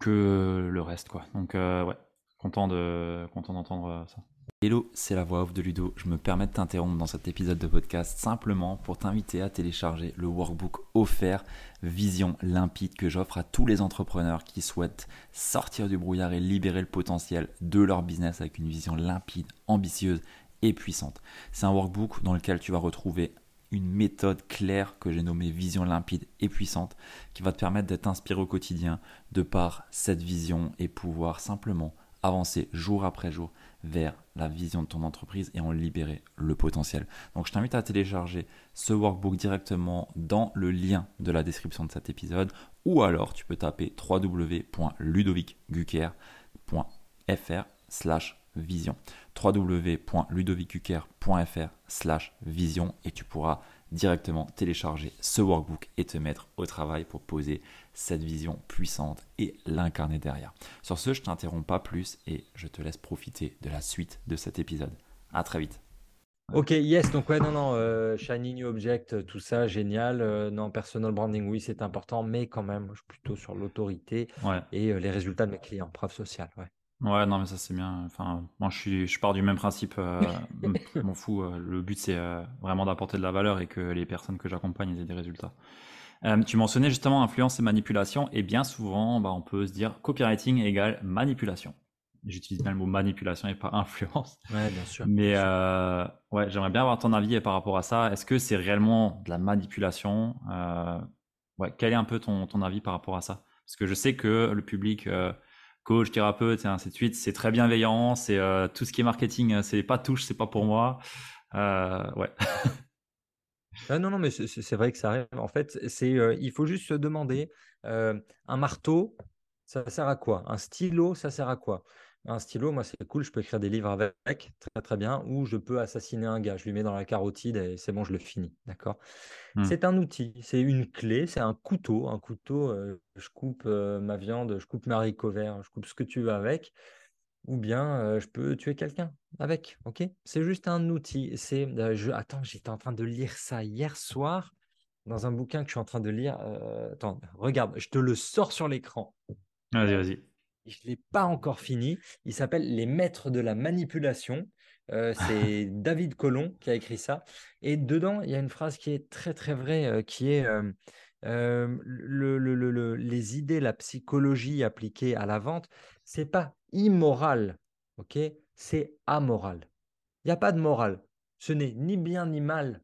que le reste, quoi. Donc, euh, ouais, content de content d'entendre euh, ça. Hello, c'est la voix off de Ludo. Je me permets de t'interrompre dans cet épisode de podcast simplement pour t'inviter à télécharger le workbook offert Vision limpide que j'offre à tous les entrepreneurs qui souhaitent sortir du brouillard et libérer le potentiel de leur business avec une vision limpide, ambitieuse et puissante. C'est un workbook dans lequel tu vas retrouver une méthode claire que j'ai nommée vision limpide et puissante qui va te permettre d'être inspiré au quotidien de par cette vision et pouvoir simplement avancer jour après jour vers la vision de ton entreprise et en libérer le potentiel. Donc je t'invite à télécharger ce workbook directement dans le lien de la description de cet épisode ou alors tu peux taper www.ludovicgucker.fr slash vision www.ludovicgucker.fr slash vision et tu pourras directement télécharger ce workbook et te mettre au travail pour poser cette vision puissante et l'incarner derrière. Sur ce, je t'interromps pas plus et je te laisse profiter de la suite de cet épisode. À très vite. Ok, yes, donc ouais, non, non, euh, Shiny New Object, tout ça, génial. Euh, non, personal branding, oui, c'est important, mais quand même, je suis plutôt sur l'autorité et euh, les résultats de mes clients, preuve sociale, ouais. Ouais, non, mais ça c'est bien. Enfin, moi je suis, je pars du même principe. Euh, m'en fous. le but c'est vraiment d'apporter de la valeur et que les personnes que j'accompagne aient des résultats. Euh, tu mentionnais justement influence et manipulation, et bien souvent, bah, on peut se dire copywriting égale manipulation. J'utilise bien le mot manipulation et pas influence. Ouais, bien sûr. Mais euh, ouais, j'aimerais bien avoir ton avis par rapport à ça. Est-ce que c'est réellement de la manipulation euh, ouais, Quel est un peu ton, ton, avis par rapport à ça? Parce que je sais que le public coach, thérapeute et ainsi c'est très bienveillant. C'est tout ce qui est marketing, c'est pas touche, c'est pas pour moi. ouais. Ah non, non, mais c'est vrai que ça arrive. En fait, c'est, il faut juste se demander, un marteau, ça sert à quoi? Un stylo, ça sert à quoi? Un stylo, moi, c'est cool, je peux écrire des livres avec, très très bien, ou je peux assassiner un gars, je lui mets dans la carotide et c'est bon, je le finis, d'accord? Mmh. C'est un outil, c'est une clé, c'est un couteau. Un couteau, je coupe ma viande, je coupe mes haricots verts, je coupe ce que tu veux avec ou bien je peux tuer quelqu'un avec. Ok, c'est juste un outil. C'est, je, attends, j'étais en train de lire ça hier soir dans un bouquin que je suis en train de lire. attends, regarde, je te le sors sur l'écran. Vas-y, vas-y. Je ne l'ai pas encore fini. Il s'appelle Les Maîtres de la manipulation. c'est David Colomb qui a écrit ça. Et dedans, il y a une phrase qui est très très vraie, qui est le, les idées, la psychologie appliquée à la vente, c'est pas immoral, ok? C'est amoral. Il n'y a pas de morale. Ce n'est ni bien ni mal.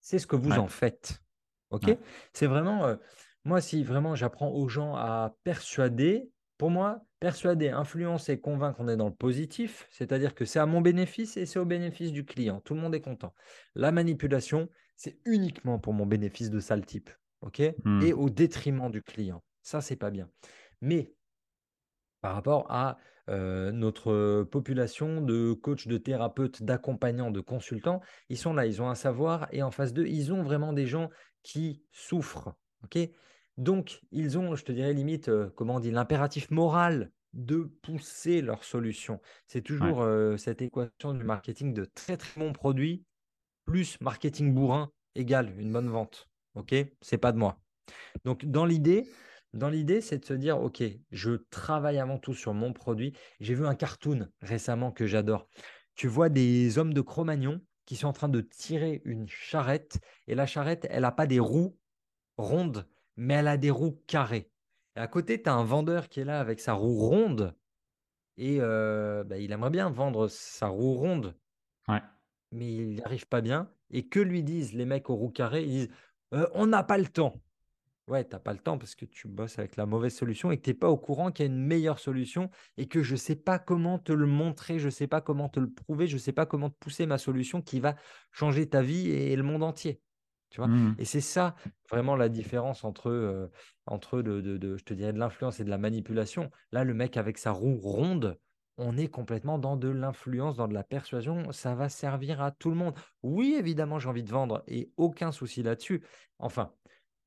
C'est ce que vous en faites, ok? C'est vraiment, moi, si vraiment j'apprends aux gens à persuader, pour moi, persuader, influencer, convaincre, on est dans le positif, c'est-à-dire que c'est à mon bénéfice et c'est au bénéfice du client. Tout le monde est content. La manipulation, c'est uniquement pour mon bénéfice de sale type ok? Mmh. Et au détriment du client. Ça, c'est pas bien. Mais par rapport à notre population de coachs, de thérapeutes, d'accompagnants, de consultants, ils sont là, ils ont un savoir et en face d'eux, ils ont vraiment des gens qui souffrent. ok? Donc, ils ont, je te dirais limite, comment on dit, l'impératif moral de pousser leur solution. C'est toujours cette équation du marketing de très très bons produits plus marketing bourrin égale une bonne vente. Ok, c'est pas de moi. Donc dans l'idée, dans l'idée, c'est de se dire, ok, je travaille avant tout sur mon produit. J'ai vu un cartoon récemment que j'adore. Tu vois des hommes de Cro-Magnon qui sont en train de tirer une charrette et la charrette, elle n'a pas des roues rondes, mais elle a des roues carrées. Et à côté, tu as un vendeur qui est là avec sa roue ronde et euh, bah, il aimerait bien vendre sa roue ronde. Mais il n'y arrive pas bien. Et que lui disent les mecs aux roues carrées? Ils disent on n'a pas le temps. Ouais, tu n'as pas le temps parce que tu bosses avec la mauvaise solution et que tu n'es pas au courant qu'il y a une meilleure solution et que je ne sais pas comment te le montrer, je ne sais pas comment te le prouver, je ne sais pas comment te pousser ma solution qui va changer ta vie et le monde entier. Tu vois? Mmh. Et c'est ça vraiment la différence entre, entre de, je te dirais, de l'influence et de la manipulation. Là, le mec avec sa roue ronde, on est complètement dans de l'influence, dans de la persuasion. Ça va servir à tout le monde. Oui, évidemment, j'ai envie de vendre et aucun souci là-dessus. Enfin,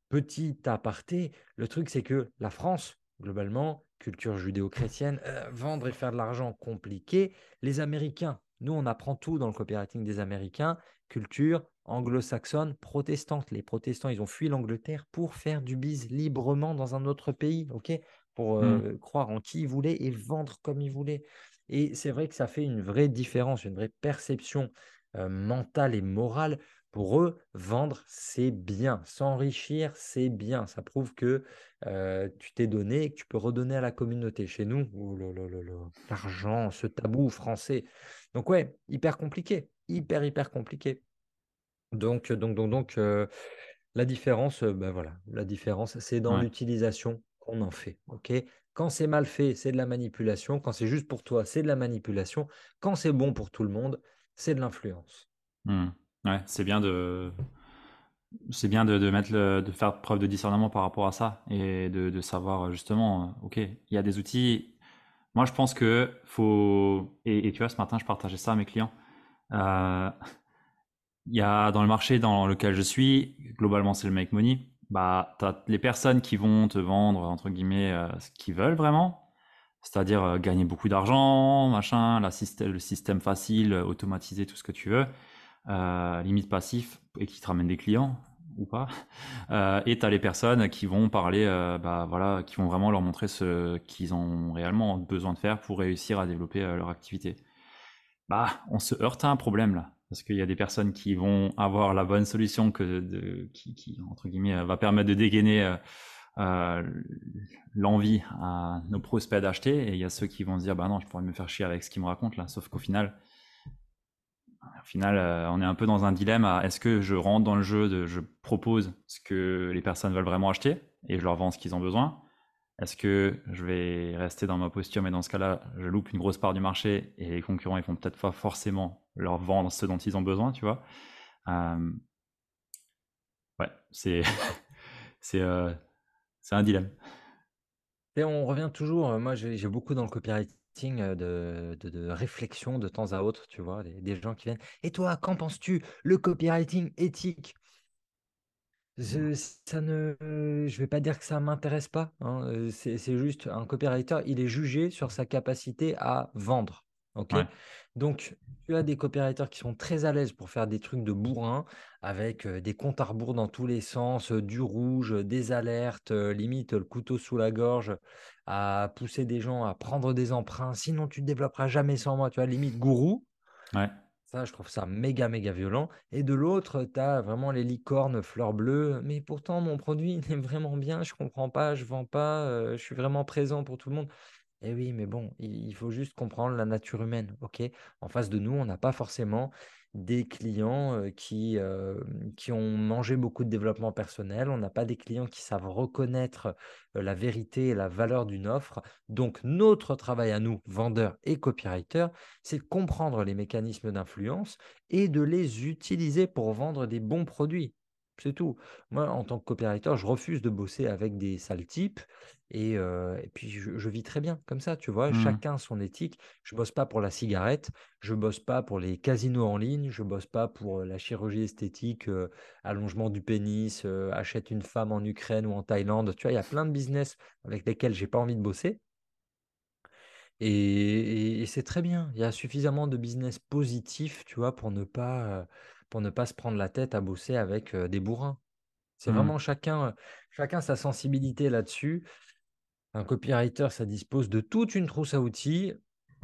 petit aparté, le truc, c'est que la France, globalement, culture judéo-chrétienne, euh, vendre et faire de l'argent compliqué. Les Américains, Nous, on apprend tout dans le copywriting des Américains, culture anglo-saxonne, protestante. Les protestants, ils ont fui l'Angleterre pour faire du biz librement dans un autre pays, ok? Pour Hmm. euh, croire en qui ils voulaient et vendre comme ils voulaient. Et c'est vrai que ça fait une vraie différence, une vraie perception euh, mentale et morale. Pour eux, vendre, c'est bien. S'enrichir, c'est bien. Ça prouve que euh, tu t'es donné et que tu peux redonner à la communauté. Chez nous, oh l'argent, ce tabou français. Donc ouais, hyper compliqué, hyper hyper compliqué. Donc donc donc donc euh, la différence, euh, ben voilà, la différence, c'est dans Ouais. l'utilisation qu'on en fait. Ok? Quand c'est mal fait, c'est de la manipulation. Quand c'est juste pour toi, c'est de la manipulation. Quand c'est bon pour tout le monde, c'est de l'influence. Hmm. Ouais, c'est bien de, c'est bien de, de mettre le- de faire preuve de discernement par rapport à ça et de, de savoir euh, justement, euh, ok, il y a des outils. Moi, je pense que faut et, et tu vois, ce matin, je partageais ça à mes clients. Euh, il y a dans le marché dans lequel je suis, globalement, c'est le make money. Bah, t'as les personnes qui vont te vendre entre guillemets ce qu'ils veulent vraiment, c'est-à-dire gagner beaucoup d'argent, machin, la système, le système facile, automatiser tout ce que tu veux, euh, limite passif et qui te ramène des clients ou pas. Euh, et tu as les personnes qui vont parler, euh, bah voilà, qui vont vraiment leur montrer ce qu'ils ont réellement besoin de faire pour réussir à développer euh, leur activité. Bah, on se heurte à un problème là, parce qu'il y a des personnes qui vont avoir la bonne solution que de, qui, entre guillemets va permettre de dégainer l'envie à nos prospects d'acheter, et il y a ceux qui vont se dire bah non, je pourrais me faire chier avec ce qu'ils me racontent là, sauf qu'au final, au final, euh, on est un peu dans un dilemme est-ce que je rentre dans le jeu de je propose ce que les personnes veulent vraiment acheter et je leur vends ce qu'ils ont besoin? Est-ce que je vais rester dans ma posture, mais dans ce cas-là, je loupe une grosse part du marché et les concurrents, ils vont peut-être pas forcément leur vendre ce dont ils ont besoin, tu vois? Euh, Ouais, c'est euh, c'est un dilemme. Et on revient toujours, moi j'ai j'ai beaucoup dans le copywriting de, de, de réflexion de temps à autre, tu vois, des, des gens qui viennent. Et toi, qu'en penses-tu? Le copywriting éthique? Je, ça ne, je vais pas dire que ça m'intéresse pas. hein, C'est c'est juste un copywriter, il est jugé sur sa capacité à vendre. Ok? Ouais. Donc, tu as des copywriters qui sont très à l'aise pour faire des trucs de bourrin avec des comptes à rebours dans tous les sens, du rouge, des alertes, limite le couteau sous la gorge, à pousser des gens à prendre des emprunts. Sinon, tu ne développeras jamais sans moi. Tu vois, limite gourou. Ouais. Ça, je trouve ça méga, méga violent. Et de l'autre, tu as vraiment les licornes fleurs bleues. Mais pourtant, mon produit, il est vraiment bien. Je comprends pas, je vends pas. euh, je suis vraiment présent pour tout le monde. Eh oui, mais bon, il il faut juste comprendre la nature humaine. OK? En face de nous, on n'a pas forcément des clients qui, ont mangé beaucoup de développement personnel. On n'a pas des clients qui savent reconnaître la vérité et la valeur d'une offre. Donc, notre travail à nous, vendeurs et copywriters, c'est de comprendre les mécanismes d'influence et de les utiliser pour vendre des bons produits. C'est tout. Moi, en tant que copywriter, je refuse de bosser avec des sales types. Et, euh, et puis, je, je vis très bien comme ça, tu vois? Mhm. Chacun son éthique. Je bosse pas pour la cigarette, je bosse pas pour les casinos en ligne, je bosse pas pour la chirurgie esthétique, euh, allongement du pénis, euh, achète une femme en Ukraine ou en Thaïlande. Tu vois, il y a plein de business avec lesquels j'ai pas envie de bosser. Et, et- et c'est très bien. Il y a suffisamment de business positifs, tu vois, pour ne pas, pour ne pas se prendre la tête à bosser avec des bourrins. C'est Mhm. vraiment chacun, chacun sa sensibilité là-dessus. Un copywriter, ça dispose de toute une trousse à outils.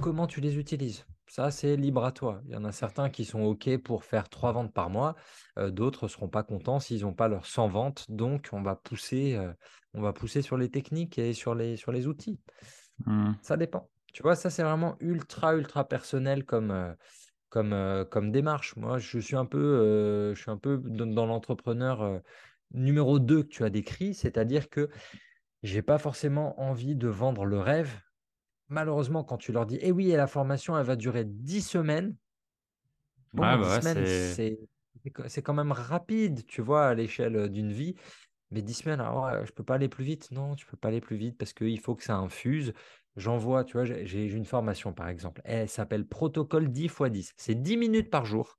Comment tu les utilises? Ça, c'est libre à toi. Il y en a certains qui sont OK pour faire trois ventes par mois. euh, d'autres ne seront pas contents s'ils n'ont pas leurs 100 ventes. Donc, on va pousser, euh, on va pousser sur les techniques et sur les, sur les outils. Mhm. Ça dépend. Tu vois, ça, c'est vraiment ultra, ultra personnel comme, euh, comme, euh, comme démarche. Moi, je suis un peu, euh, je suis un peu dans, dans l'entrepreneur euh, numéro 2 que tu as décrit, c'est-à-dire que j'ai pas forcément envie de vendre le rêve. Malheureusement, quand tu leur dis, eh oui, et la formation, elle va durer 10 semaines. Bon, Ouais, 10 bah ouais, semaines, c'est. c'est c'est quand même rapide, tu vois, à l'échelle d'une vie. Mais 10 semaines, alors je peux pas aller plus vite. Non, tu peux pas aller plus vite parce qu'il faut que ça infuse. J'envoie, tu vois, j'ai une formation par exemple. Elle s'appelle Protocole 10 x 10. C'est 10 minutes par jour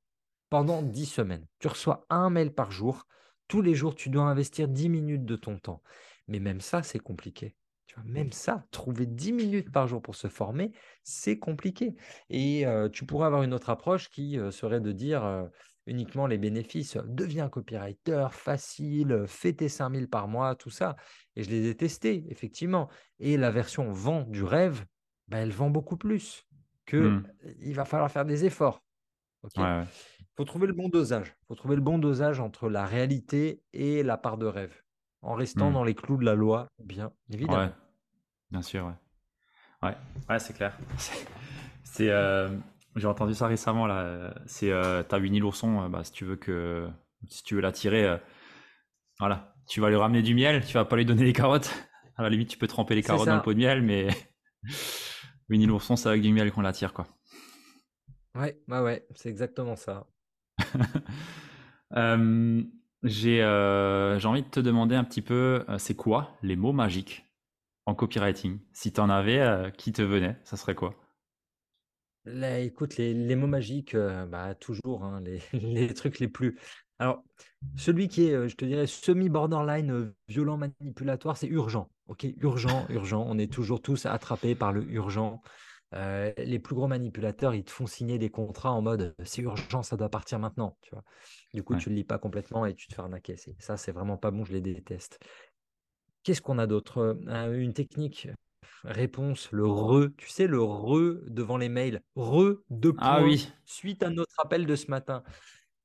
pendant 10 semaines. Tu reçois un mail par jour. Tous les jours, tu dois investir 10 minutes de ton temps. Mais même ça, c'est compliqué. Tu vois, même ça, trouver 10 minutes par jour pour se former, c'est compliqué. Et tu pourrais avoir une autre approche qui serait de dire uniquement les bénéfices. Deviens copywriter, facile, fais tes 5000 par mois, tout ça. Et je les ai testés, effectivement. Et la version vend du rêve, bah, elle vend beaucoup plus que Mmh. il va falloir faire des efforts. Ok? Ouais, ouais. faut trouver le bon dosage. Il faut trouver le bon dosage entre la réalité et la part de rêve, en restant Hmm. dans les clous de la loi, bien évidemment. Ouais, bien sûr, ouais. Ouais, ouais, c'est clair. C'est, c'est, euh, j'ai entendu ça récemment là. C'est, euh, t'as Winnie l'ourson. euh, bah, si tu veux que, si tu veux l'attirer, euh, voilà, tu vas lui ramener du miel. Tu vas pas lui donner des carottes. À la limite, tu peux tremper les carottes dans le pot de miel, mais Winnie l'ourson, c'est avec du miel qu'on l'attire, quoi. Ouais, ouais, ouais, c'est exactement ça. Euh, j'ai, euh, j'ai envie de te demander un petit peu, euh, c'est quoi les mots magiques en copywriting? Si tu en avais, euh, qui te venait, ça serait quoi? Là, écoute, les, les mots magiques, euh, bah, toujours, hein, les, les trucs les plus. Alors, celui qui est, euh, je te dirais, semi-borderline, euh, violent, manipulatoire, c'est urgent. Ok, urgent, urgent. On est toujours tous attrapés par le urgent. Euh, les plus gros manipulateurs, ils te font signer des contrats en mode c'est urgent, ça doit partir maintenant. Tu vois? Du coup, Ouais. tu ne le lis pas complètement et tu te fais arnaquer. C'est- Ça, c'est vraiment pas bon, je les déteste. Qu'est-ce qu'on a d'autre? Une technique, réponse, le re. Tu sais, le re devant les mails. Re, deux Ah points, oui, suite à notre appel de ce matin.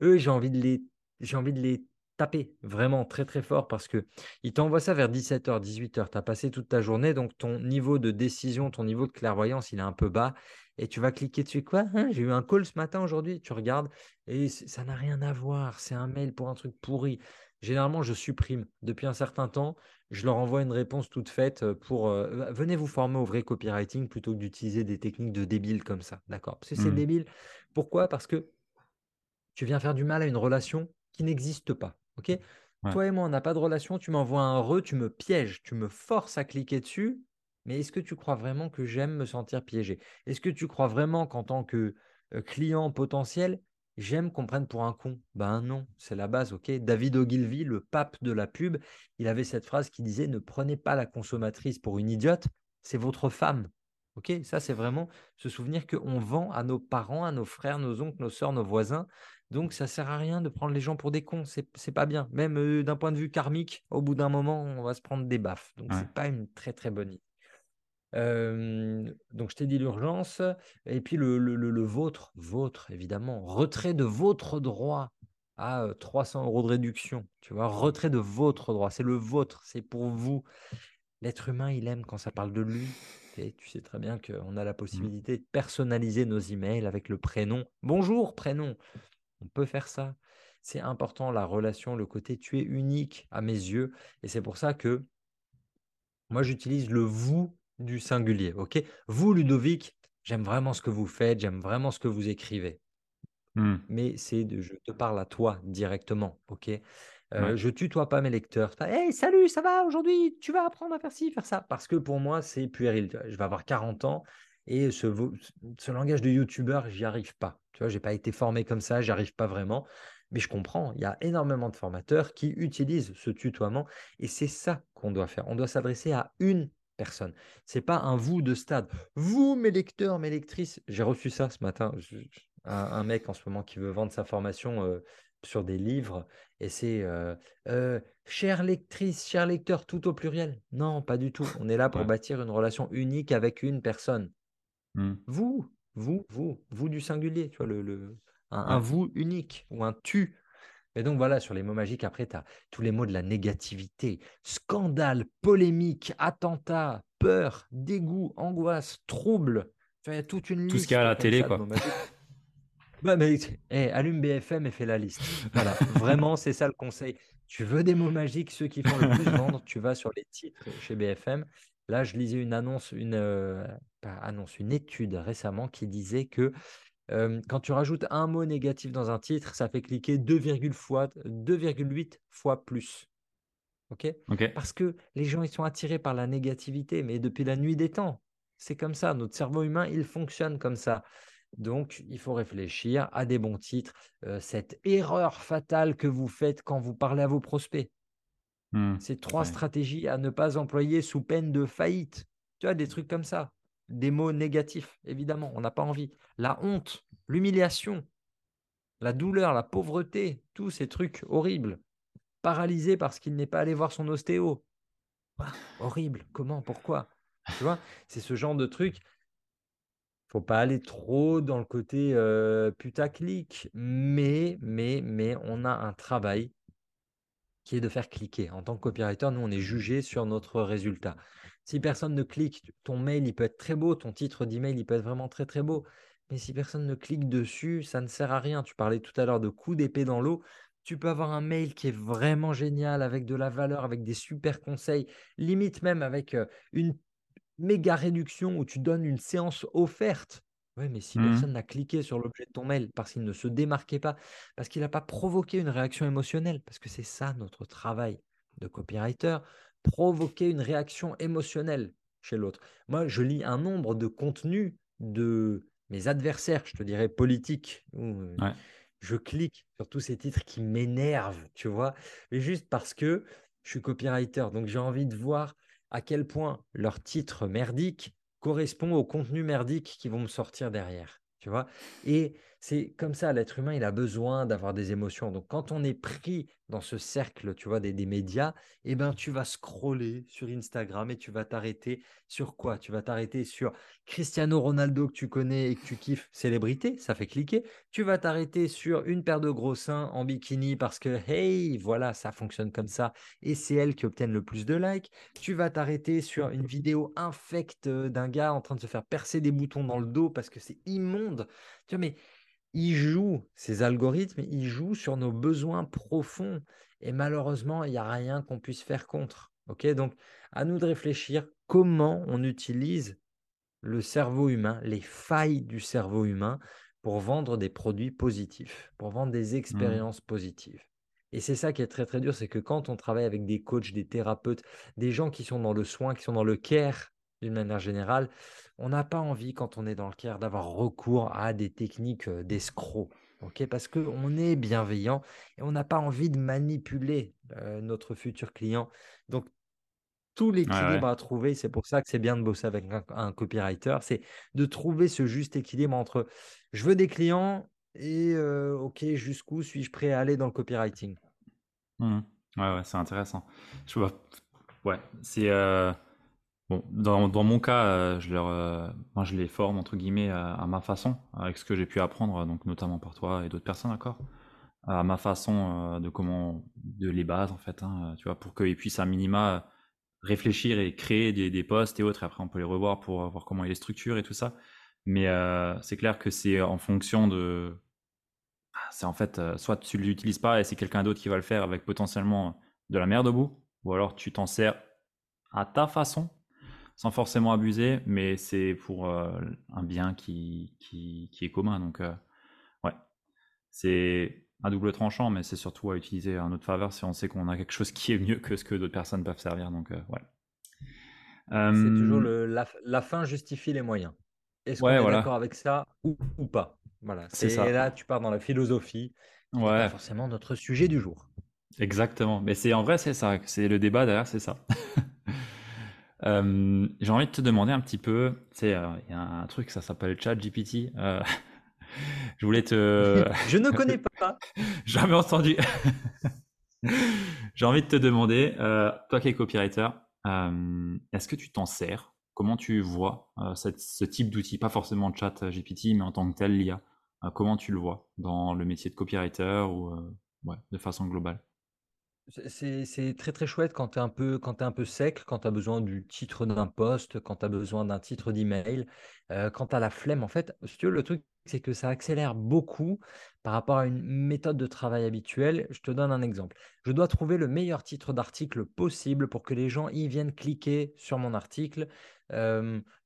Eux, j'ai envie de les, j'ai envie de les taper vraiment très très fort parce que ils t'envoient ça vers 17h, 18h. Tu as passé toute ta journée, donc ton niveau de décision, ton niveau de clairvoyance, il est un peu bas. Et tu vas cliquer dessus. Quoi Hein, J'ai eu un call ce matin aujourd'hui. Tu regardes et ça n'a rien à voir. C'est un mail pour un truc pourri. Généralement, je supprime. Depuis un certain temps, je leur envoie une réponse toute faite pour euh, venez vous former au vrai copywriting plutôt que d'utiliser des techniques de débiles comme ça. D'accord? Parce que c'est Hmm. débile. Pourquoi? Parce que tu viens faire du mal à une relation qui n'existe pas. Ok? Ouais. Toi et moi, on n'a pas de relation. Tu m'envoies un re, tu me pièges, tu me forces à cliquer dessus. Mais est-ce que tu crois vraiment que j'aime me sentir piégé? Est-ce que tu crois vraiment qu'en tant que client potentiel, j'aime qu'on prenne pour un con Ben non, c'est la base. Ok David Ogilvy, le pape de la pub, il avait cette phrase qui disait Ne prenez pas la consommatrice pour une idiote, c'est votre femme. Ok Ça, c'est vraiment se souvenir qu'on vend à nos parents, à nos frères, nos oncles, nos sœurs, nos voisins. Donc, ça sert à rien de prendre les gens pour des cons. C'est c'est pas bien. Même euh, d'un point de vue karmique, au bout d'un moment, on va se prendre des baffes. Donc, Ouais. c'est pas une très très bonne idée. Euh, donc, je t'ai dit l'urgence. Et puis, le, le, le- le vôtre, vôtre, évidemment. Retrait de votre droit à euh, 300 euros de réduction. Tu vois, retrait de votre droit. C'est le vôtre. C'est pour vous. L'être humain, il aime quand ça parle de lui. Et tu sais très bien qu'on a la possibilité de personnaliser nos emails avec le prénom. Bonjour, prénom. On peut faire ça. C'est important, la relation, le côté tu es unique à mes yeux. Et c'est pour ça que moi, j'utilise le vous du singulier. ok? Vous, Ludovic, j'aime vraiment ce que vous faites, j'aime vraiment ce que vous écrivez. Hmm. Mais c'est de, je te parle à toi directement. ok? Euh, Ouais. Je tutoie pas mes lecteurs. Pas, Hey, salut, ça va aujourd'hui? Tu vas apprendre à faire ci, faire ça? Parce que pour moi, c'est puéril. Je vais avoir 40 ans et ce, ce langage de youtubeur, j'y arrive pas. Tu vois, j'ai pas été formé comme ça, j'y arrive pas vraiment. Mais je comprends, il y a énormément de formateurs qui utilisent ce tutoiement et c'est ça qu'on doit faire. On doit s'adresser à une personne. C'est pas un vous de stade. Vous, mes lecteurs, mes lectrices, j'ai reçu ça ce matin. Un, un mec en ce moment qui veut vendre sa formation euh, sur des livres et c'est euh, euh, chère lectrice, cher lecteur, tout au pluriel? Non, pas du tout. On est là pour Ouais. bâtir une relation unique avec une personne. Hmm. Vous, vous, vous, vous du singulier, tu vois, le, le- un, vous unique ou un tu. Et donc voilà, sur les mots magiques, après, tu as tous les mots de la négativité, scandale, polémique, attentat, peur, dégoût, angoisse, trouble. Tu vois, y a toute une liste. Tout ce qu'il y a à la télé, ça quoi. Bah, mais eh, allume BFM et fais la liste. Voilà, vraiment, c'est ça le conseil. Tu veux des mots magiques, ceux qui font le plus vendre, tu vas sur les titres chez BFM. Là, je lisais une annonce, une euh, pas annonce, une étude récemment qui disait que euh, quand tu rajoutes un mot négatif dans un titre, ça fait cliquer 2,8 fois, 2,8 fois plus. OK? Ok. Parce que les gens, ils sont attirés par la négativité, mais depuis la nuit des temps. C'est comme ça. Notre cerveau humain, il fonctionne comme ça. Donc, il faut réfléchir à des bons titres. Euh, cette erreur fatale que vous faites quand vous parlez à vos prospects. Mmh. Ces trois Ouais. stratégies à ne pas employer sous peine de faillite. Tu vois, des trucs comme ça. Des mots négatifs, évidemment, on n'a pas envie. La honte, l'humiliation, la douleur, la pauvreté, tous ces trucs horribles. Paralysé parce qu'il n'est pas allé voir son ostéo. Horrible. Comment Pourquoi Tu vois, c'est ce genre de truc. Faut pas aller trop dans le côté euh, putaclic, mais, mais, mais on a un travail qui est de faire cliquer. En tant que copywriter, nous, on est jugé sur notre résultat. Si personne ne clique, ton mail, il peut être très beau, ton titre d'email, il peut être vraiment très, très beau. Mais si personne ne clique dessus, ça ne sert à rien. Tu parlais tout à l'heure de coup d'épée dans l'eau. Tu peux avoir un mail qui est vraiment génial, avec de la valeur, avec des super conseils, limite même avec euh, une méga réduction où tu donnes une séance offerte. Oui, mais si Mhm. personne n'a cliqué sur l'objet de ton mail parce qu'il ne se démarquait pas, parce qu'il n'a pas provoqué une réaction émotionnelle, parce que c'est ça notre travail de copywriter, provoquer une réaction émotionnelle chez l'autre. Moi, je lis un nombre de contenus de mes adversaires, je te dirais politiques, où euh, Ouais. je clique sur tous ces titres qui m'énervent, tu vois, mais juste parce que je suis copywriter, donc j'ai envie de voir à quel point leur titre merdique correspond au contenu merdique qui vont me sortir derrière. Tu vois Et c'est comme ça, l'être humain, il a besoin d'avoir des émotions. Donc, quand on est pris dans ce cercle, tu vois, des, des médias, eh ben, tu vas scroller sur Instagram et tu vas t'arrêter sur quoi? Tu vas t'arrêter sur Cristiano Ronaldo que tu connais et que tu kiffes, célébrité, ça fait cliquer. Tu vas t'arrêter sur une paire de gros seins en bikini parce que, hey, voilà, ça fonctionne comme ça et c'est elles qui obtiennent le plus de likes. Tu vas t'arrêter sur une vidéo infecte d'un gars en train de se faire percer des boutons dans le dos parce que c'est immonde. Tu vois, mais ils jouent, ces algorithmes, ils jouent sur nos besoins profonds. Et malheureusement, il n'y a rien qu'on puisse faire contre. Ok, donc à nous de réfléchir comment on utilise le cerveau humain, les failles du cerveau humain pour vendre des produits positifs, pour vendre des expériences positives. Et c'est ça qui est très très dur, c'est que quand on travaille avec des coachs, des thérapeutes, des gens qui sont dans le soin, qui sont dans le care d'une manière générale, on n'a pas envie quand on est dans le care d'avoir recours à des techniques euh, d'escroc. ok? Parce qu'on est bienveillant et on n'a pas envie de manipuler euh, notre futur client. Donc tout l'équilibre ouais. à trouver. C'est pour ça que c'est bien de bosser avec un, un copywriter. C'est de trouver ce juste équilibre entre je veux des clients et euh, ok, jusqu'où suis-je prêt à aller dans le copywriting? Mhm. Ouais, ouais, c'est intéressant. Je vois. Ouais, c'est. euh, Bon, dans, mon cas, euh, euh, je les forme entre guillemets à, ma façon, avec ce que j'ai pu apprendre, donc notamment par toi et d'autres personnes, d'accord? À ma façon euh, de comment, de les bases en fait, hein, tu vois, pour qu'ils puissent à minima réfléchir et créer des, posts et autres. Et après, on peut les revoir pour voir comment ils les structurent et tout ça. Mais c'est clair que c'est en fonction de. C'est en fait, soit tu l'utilises pas et c'est quelqu'un d'autre qui va le faire avec potentiellement de la merde au bout, ou alors tu t'en sers à ta façon, sans forcément abuser, mais c'est pour euh, un bien qui, qui, qui est commun. Donc, euh, ouais, c'est un double tranchant, mais c'est surtout à utiliser à notre faveur si on sait qu'on a quelque chose qui est mieux que ce que d'autres personnes peuvent servir. Donc, euh, ouais. C'est toujours le, la, la fin justifie les moyens. Est-ce ouais, qu'on est voilà, d'accord avec ça ou, ou pas? Voilà, c'est ça. là tu pars dans la philosophie, n'est pas Ouais, forcément notre sujet du jour. exactement. Mais c'est en vrai, c'est ça. C'est le débat derrière, c'est ça. Euh, j'ai envie de te demander un petit peu, tu sais, euh, il y a un truc, ça s'appelle ChatGPT. Euh, je voulais te, je ne connais pas. jamais entendu. J'ai envie de te demander, euh, toi qui es copywriter, est-ce que tu t'en sers? Comment tu vois cette- ce type d'outil? Pas forcément chat euh, GPT, mais en tant que tel, l'IA. Comment tu le vois dans le métier de copywriter ou ouais, de façon globale? C'est- très très chouette quand tu es un peu, sec, quand tu as besoin du titre d'un poste, quand tu as besoin d'un titre d'email, quand tu as la flemme. En fait, si tu veux, le truc, c'est que ça accélère beaucoup par rapport à une méthode de travail habituelle. Je te donne un exemple. Je dois trouver le meilleur titre d'article possible pour que les gens y viennent cliquer sur mon article.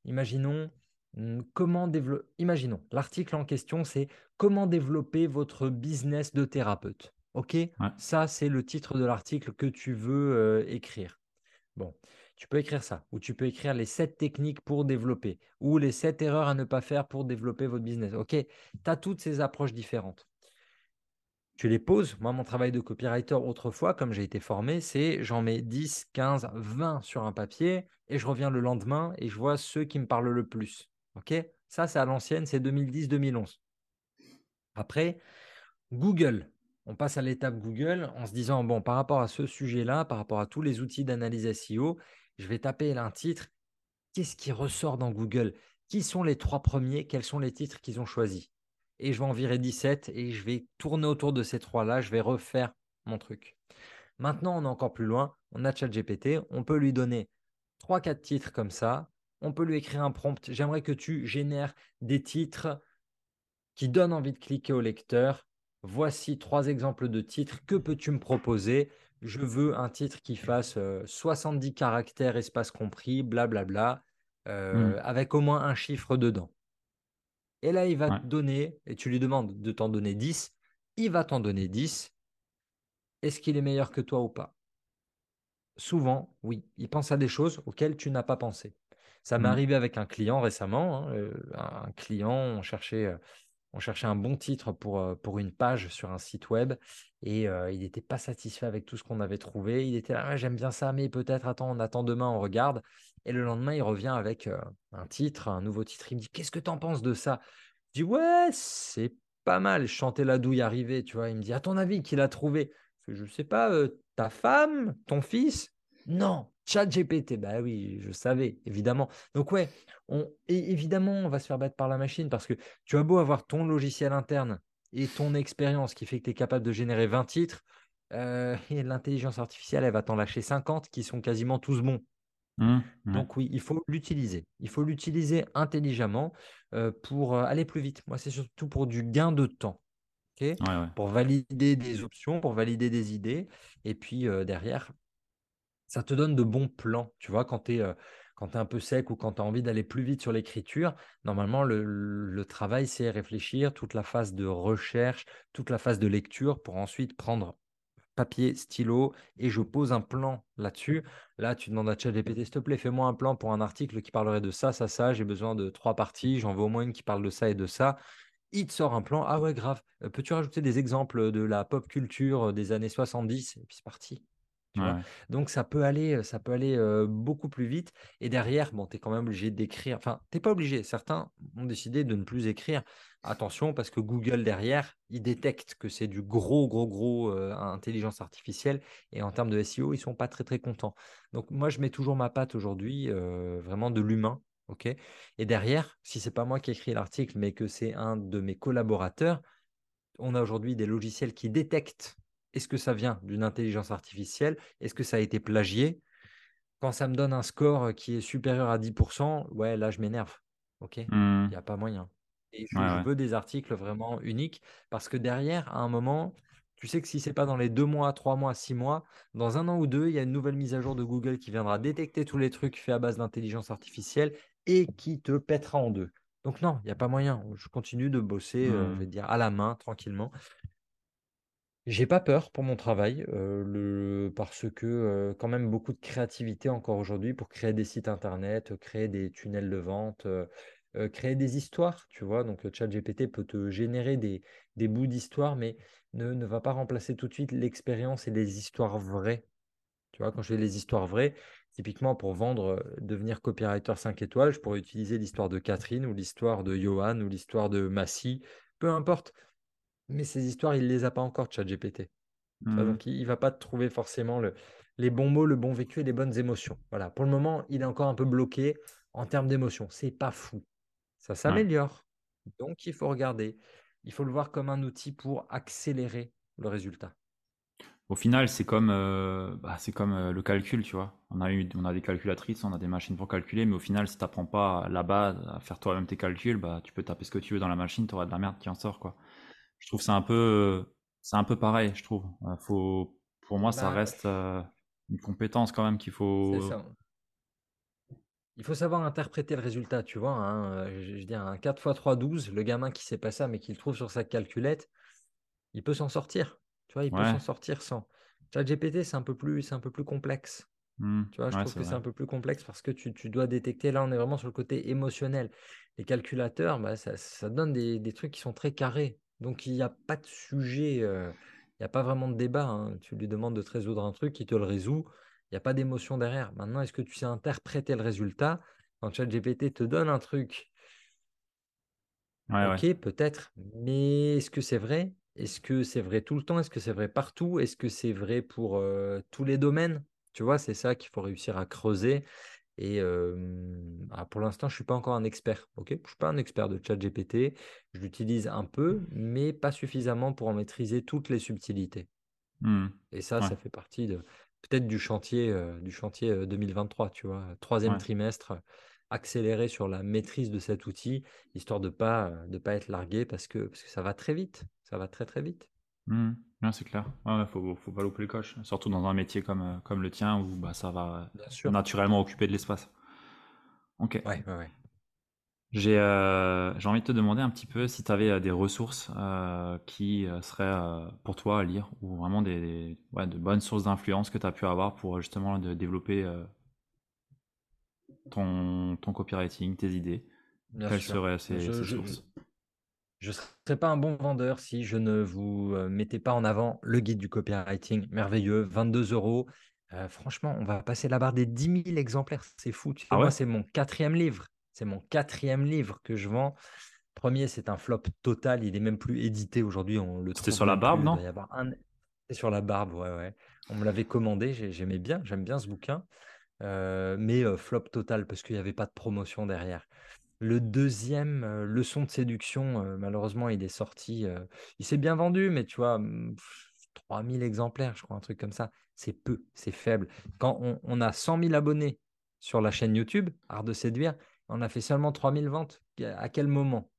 Imaginons. hum, Comment développer. Imaginons, l'article en question, c'est Comment développer votre business de thérapeute. OK? Ouais. Ça, c'est le titre de l'article que tu veux euh, écrire. Bon, tu peux écrire ça, ou tu peux écrire les 7 techniques pour développer, ou les 7 erreurs à ne pas faire pour développer votre business. OK, tu as toutes ces approches différentes. tu les poses. Moi, mon travail de copywriter autrefois, comme j'ai été formé, c'est j'en mets 10, 15, 20 sur un papier et je reviens le lendemain et je vois ceux qui me parlent le plus. OK? Ça, c'est à l'ancienne, c'est 2010-2011. Après, Google. On passe à l'étape Google en se disant, bon, par rapport à ce sujet-là, par rapport à tous les outils d'analyse SEO, je vais taper un titre. Qu'est-ce qui ressort dans Google? Qui sont les trois premiers? Quels sont les titres qu'ils ont choisis? Et je vais en virer 17 et je vais tourner autour de ces trois-là. Je vais refaire mon truc. Maintenant, on est encore plus loin. On a ChatGPT. On peut lui donner 3-4 titres comme ça. On peut lui écrire un prompt. J'aimerais que tu génères des titres qui donnent envie de cliquer au lecteur. Voici trois exemples de titres. Que peux-tu me proposer? Je veux un titre qui fasse 70 euh, caractères, espace compris, blablabla, euh, hmm. avec au moins un chiffre dedans. Et là, il va te donner, et tu lui demandes de t'en donner 10, il va t'en donner 10. Est-ce qu'il est meilleur que toi ou pas? Souvent, oui. Il pense à des choses auxquelles tu n'as pas pensé. Ça m'est hmm. arrivé avec un client récemment. Hein, euh, un client, on cherchait on cherchait un bon titre pour, euh, pour une page sur un site web et euh, il n'était pas satisfait avec tout ce qu'on avait trouvé. Il était là, j'aime bien ça, mais peut-être, attends, on attend demain, on regarde. Et le lendemain, il revient avec euh, un titre, un nouveau titre. Il me dit, qu'est-ce que tu en penses de ça? Je dis, ouais, c'est pas mal. Je chantais la douille arrivée, tu vois. Il me dit, à ton avis, qui l'a trouvé? Je ne sais pas, ta femme, ton fils? Non, Chat GPT, bah oui, je savais, évidemment. Donc ouais, on, évidemment, on va se faire battre par la machine parce que tu as beau avoir ton logiciel interne et ton expérience qui fait que tu es capable de générer 20 titres, euh, et l'intelligence artificielle, elle va t'en lâcher 50 qui sont quasiment tous bons. Mmh, Donc oui, il faut l'utiliser. Il faut l'utiliser intelligemment euh, pour euh, aller plus vite. Moi, c'est surtout pour du gain de temps. Pour valider des options, pour valider des idées. Et puis derrière, ça te donne de bons plans. Tu vois, quand tu es, un peu sec ou quand tu as envie d'aller plus vite sur l'écriture, normalement, le, travail, c'est réfléchir toute la phase de recherche, toute la phase de lecture pour ensuite prendre papier, stylo et je pose un plan là-dessus. Là, tu demandes à ChatGPT, s'il te plaît, fais-moi un plan pour un article qui parlerait de ça, ça, ça. J'ai besoin de trois parties. J'en veux au moins une qui parle de ça et de ça. Il te sort un plan. Ah ouais, grave. Peux-tu rajouter des exemples de la pop culture des années 70 Et puis c'est parti. Donc ça peut aller, ça peut aller beaucoup plus vite. Et derrière, bon, tu es quand même obligé d'écrire. Enfin, tu n'es pas obligé. Certains ont décidé de ne plus écrire. Attention, parce que Google derrière, il détecte que c'est du gros, gros, gros intelligence artificielle. Et en termes de SEO, ils sont pas très, très contents. Donc moi, je mets toujours ma patte aujourd'hui, vraiment de l'humain. ok? Et derrière, si c'est pas moi qui écris l'article, mais que c'est un de mes collaborateurs, on a aujourd'hui des logiciels qui détectent est-ce que ça vient d'une intelligence artificielle? Est-ce que ça a été plagié? Quand ça me donne un score qui est supérieur à 10%, ouais, là, je m'énerve. OK? Il n'y mmh. a pas moyen. Et je, veux des articles vraiment uniques parce que derrière, à un moment, tu sais que si c'est pas dans les deux mois, trois mois, six mois, dans un an ou deux, il y a une nouvelle mise à jour de Google qui viendra détecter tous les trucs faits à base d'intelligence artificielle et qui te pètera en deux. Donc non, il n'y a pas moyen. Je continue de bosser, euh, je mmh. vais dire, à la main, tranquillement. J'ai pas peur pour mon travail, parce que, quand même beaucoup de créativité encore aujourd'hui pour créer des sites internet, créer des tunnels de vente, créer des histoires, tu vois? Donc, ChatGPT peut te générer des bouts d'histoire, mais ne ne va pas remplacer tout de suite l'expérience et les histoires vraies. Tu vois? Quand je fais les histoires vraies, typiquement pour vendre, devenir copywriter 5 étoiles, je pourrais utiliser l'histoire de Catherine ou l'histoire de Johan ou l'histoire de Massy, peu importe. Mais ces histoires, il ne les a pas encore, ChatGPT. Mmh. Donc, il ne va pas trouver forcément le, les bons mots, le bon vécu et les bonnes émotions. Voilà. Pour le moment, il est encore un peu bloqué en termes d'émotions. C'est pas fou. Ça s'améliore. Donc, il faut regarder. Il faut le voir comme un outil pour accélérer le résultat. Au final, c'est comme, euh, bah, c'est comme euh, le calcul, tu vois. On a, eu, on a des calculatrices, on a des machines pour calculer, mais au final, si tu n'apprends pas là-bas à faire toi-même tes calculs, bah, tu peux taper ce que tu veux dans la machine, tu auras de la merde qui en sort. quoi je trouve c'est un peu c'est un peu pareil je trouve faut pour moi ça bah, reste euh, une compétence quand même qu'il faut ça. il faut savoir interpréter le résultat tu vois hein, je, veux dire un 4 x 3 12 le gamin qui sait pas ça mais qui le trouve sur sa calculette il peut s'en sortir tu vois il peut s'en sortir sans GPT c'est un peu plus c'est un peu plus complexe mmh. Tu vois, je trouve que c'est un peu plus complexe parce que tu, tu, dois détecter. Là, on est vraiment sur le côté émotionnel. Les calculateurs, bah, ça, ça, donne des, des, trucs qui sont très carrés. Donc, il n'y a pas de sujet, euh, il n'y a pas vraiment de débat. hein. Tu lui demandes de te résoudre un truc, il te le résout. Il n'y a pas d'émotion derrière. Maintenant, est-ce que tu sais interpréter le résultat Quand ChatGPT te donne un truc, Ouais, ok, ouais. peut-être, mais est-ce que c'est vrai? Est-ce que c'est vrai tout le temps? Est-ce que c'est vrai partout? Est-ce que c'est vrai pour euh, tous les domaines? Tu vois, c'est ça qu'il faut réussir à creuser. Et euh, pour l'instant, je ne suis pas encore un expert. ok? Je ne suis pas un expert de ChatGPT. Je l'utilise un peu, mais pas suffisamment pour en maîtriser toutes les subtilités. Hmm. Et ça, Ouais. ça fait partie de peut-être du chantier, euh, du chantier euh, 2023, tu vois, troisième Ouais. trimestre, euh, accéléré sur la maîtrise de cet outil, histoire de pas euh, de pas être largué parce que parce que ça va très vite, ça va très très vite. Ouais, c'est clair. Ouais, ouais, faut, faut pas louper le coche. Surtout dans un métier comme, euh, comme le tien où bah, ça va naturellement occuper de l'espace. Ok. Ouais, ouais, ouais. J'ai euh, j'ai envie de te demander un petit peu si tu avais des ressources euh, qui euh, seraient euh, pour toi à lire ou vraiment des, des- ouais, de bonnes sources d'influence que tu as pu avoir pour justement de développer euh, ton, ton copywriting, tes idées. Bien Quelles sûr. seraient ces, Je, ces je, sources? je serais pas un bon vendeur si je ne vous euh, mettais pas en avant le guide du copywriting, merveilleux, 22 euros. Franchement, on va passer la barre des 10 000 exemplaires, c'est fou. Tu sais, Ah moi, ouais? c'est mon quatrième livre. C'est mon quatrième livre que je vends. Premier, c'est un flop total. Il est même plus édité aujourd'hui. On le C'était trouve sur la même barbe, plus. Il non? y avoir un. C'est sur la barbe, ouais, ouais. On me l'avait commandé. j'ai- J'aimais bien. J'aime bien ce bouquin. Mais flop total parce qu'il n'y avait pas de promotion derrière. Le deuxième, Leçon de séduction, malheureusement, il est sorti. il s'est bien vendu, mais tu vois, pff, 3000 exemplaires, je crois, un truc comme ça. C'est peu, c'est faible. Quand on, a 100 000 abonnés sur la chaîne YouTube, Art de séduire, on a fait seulement 3000 ventes. À quel moment?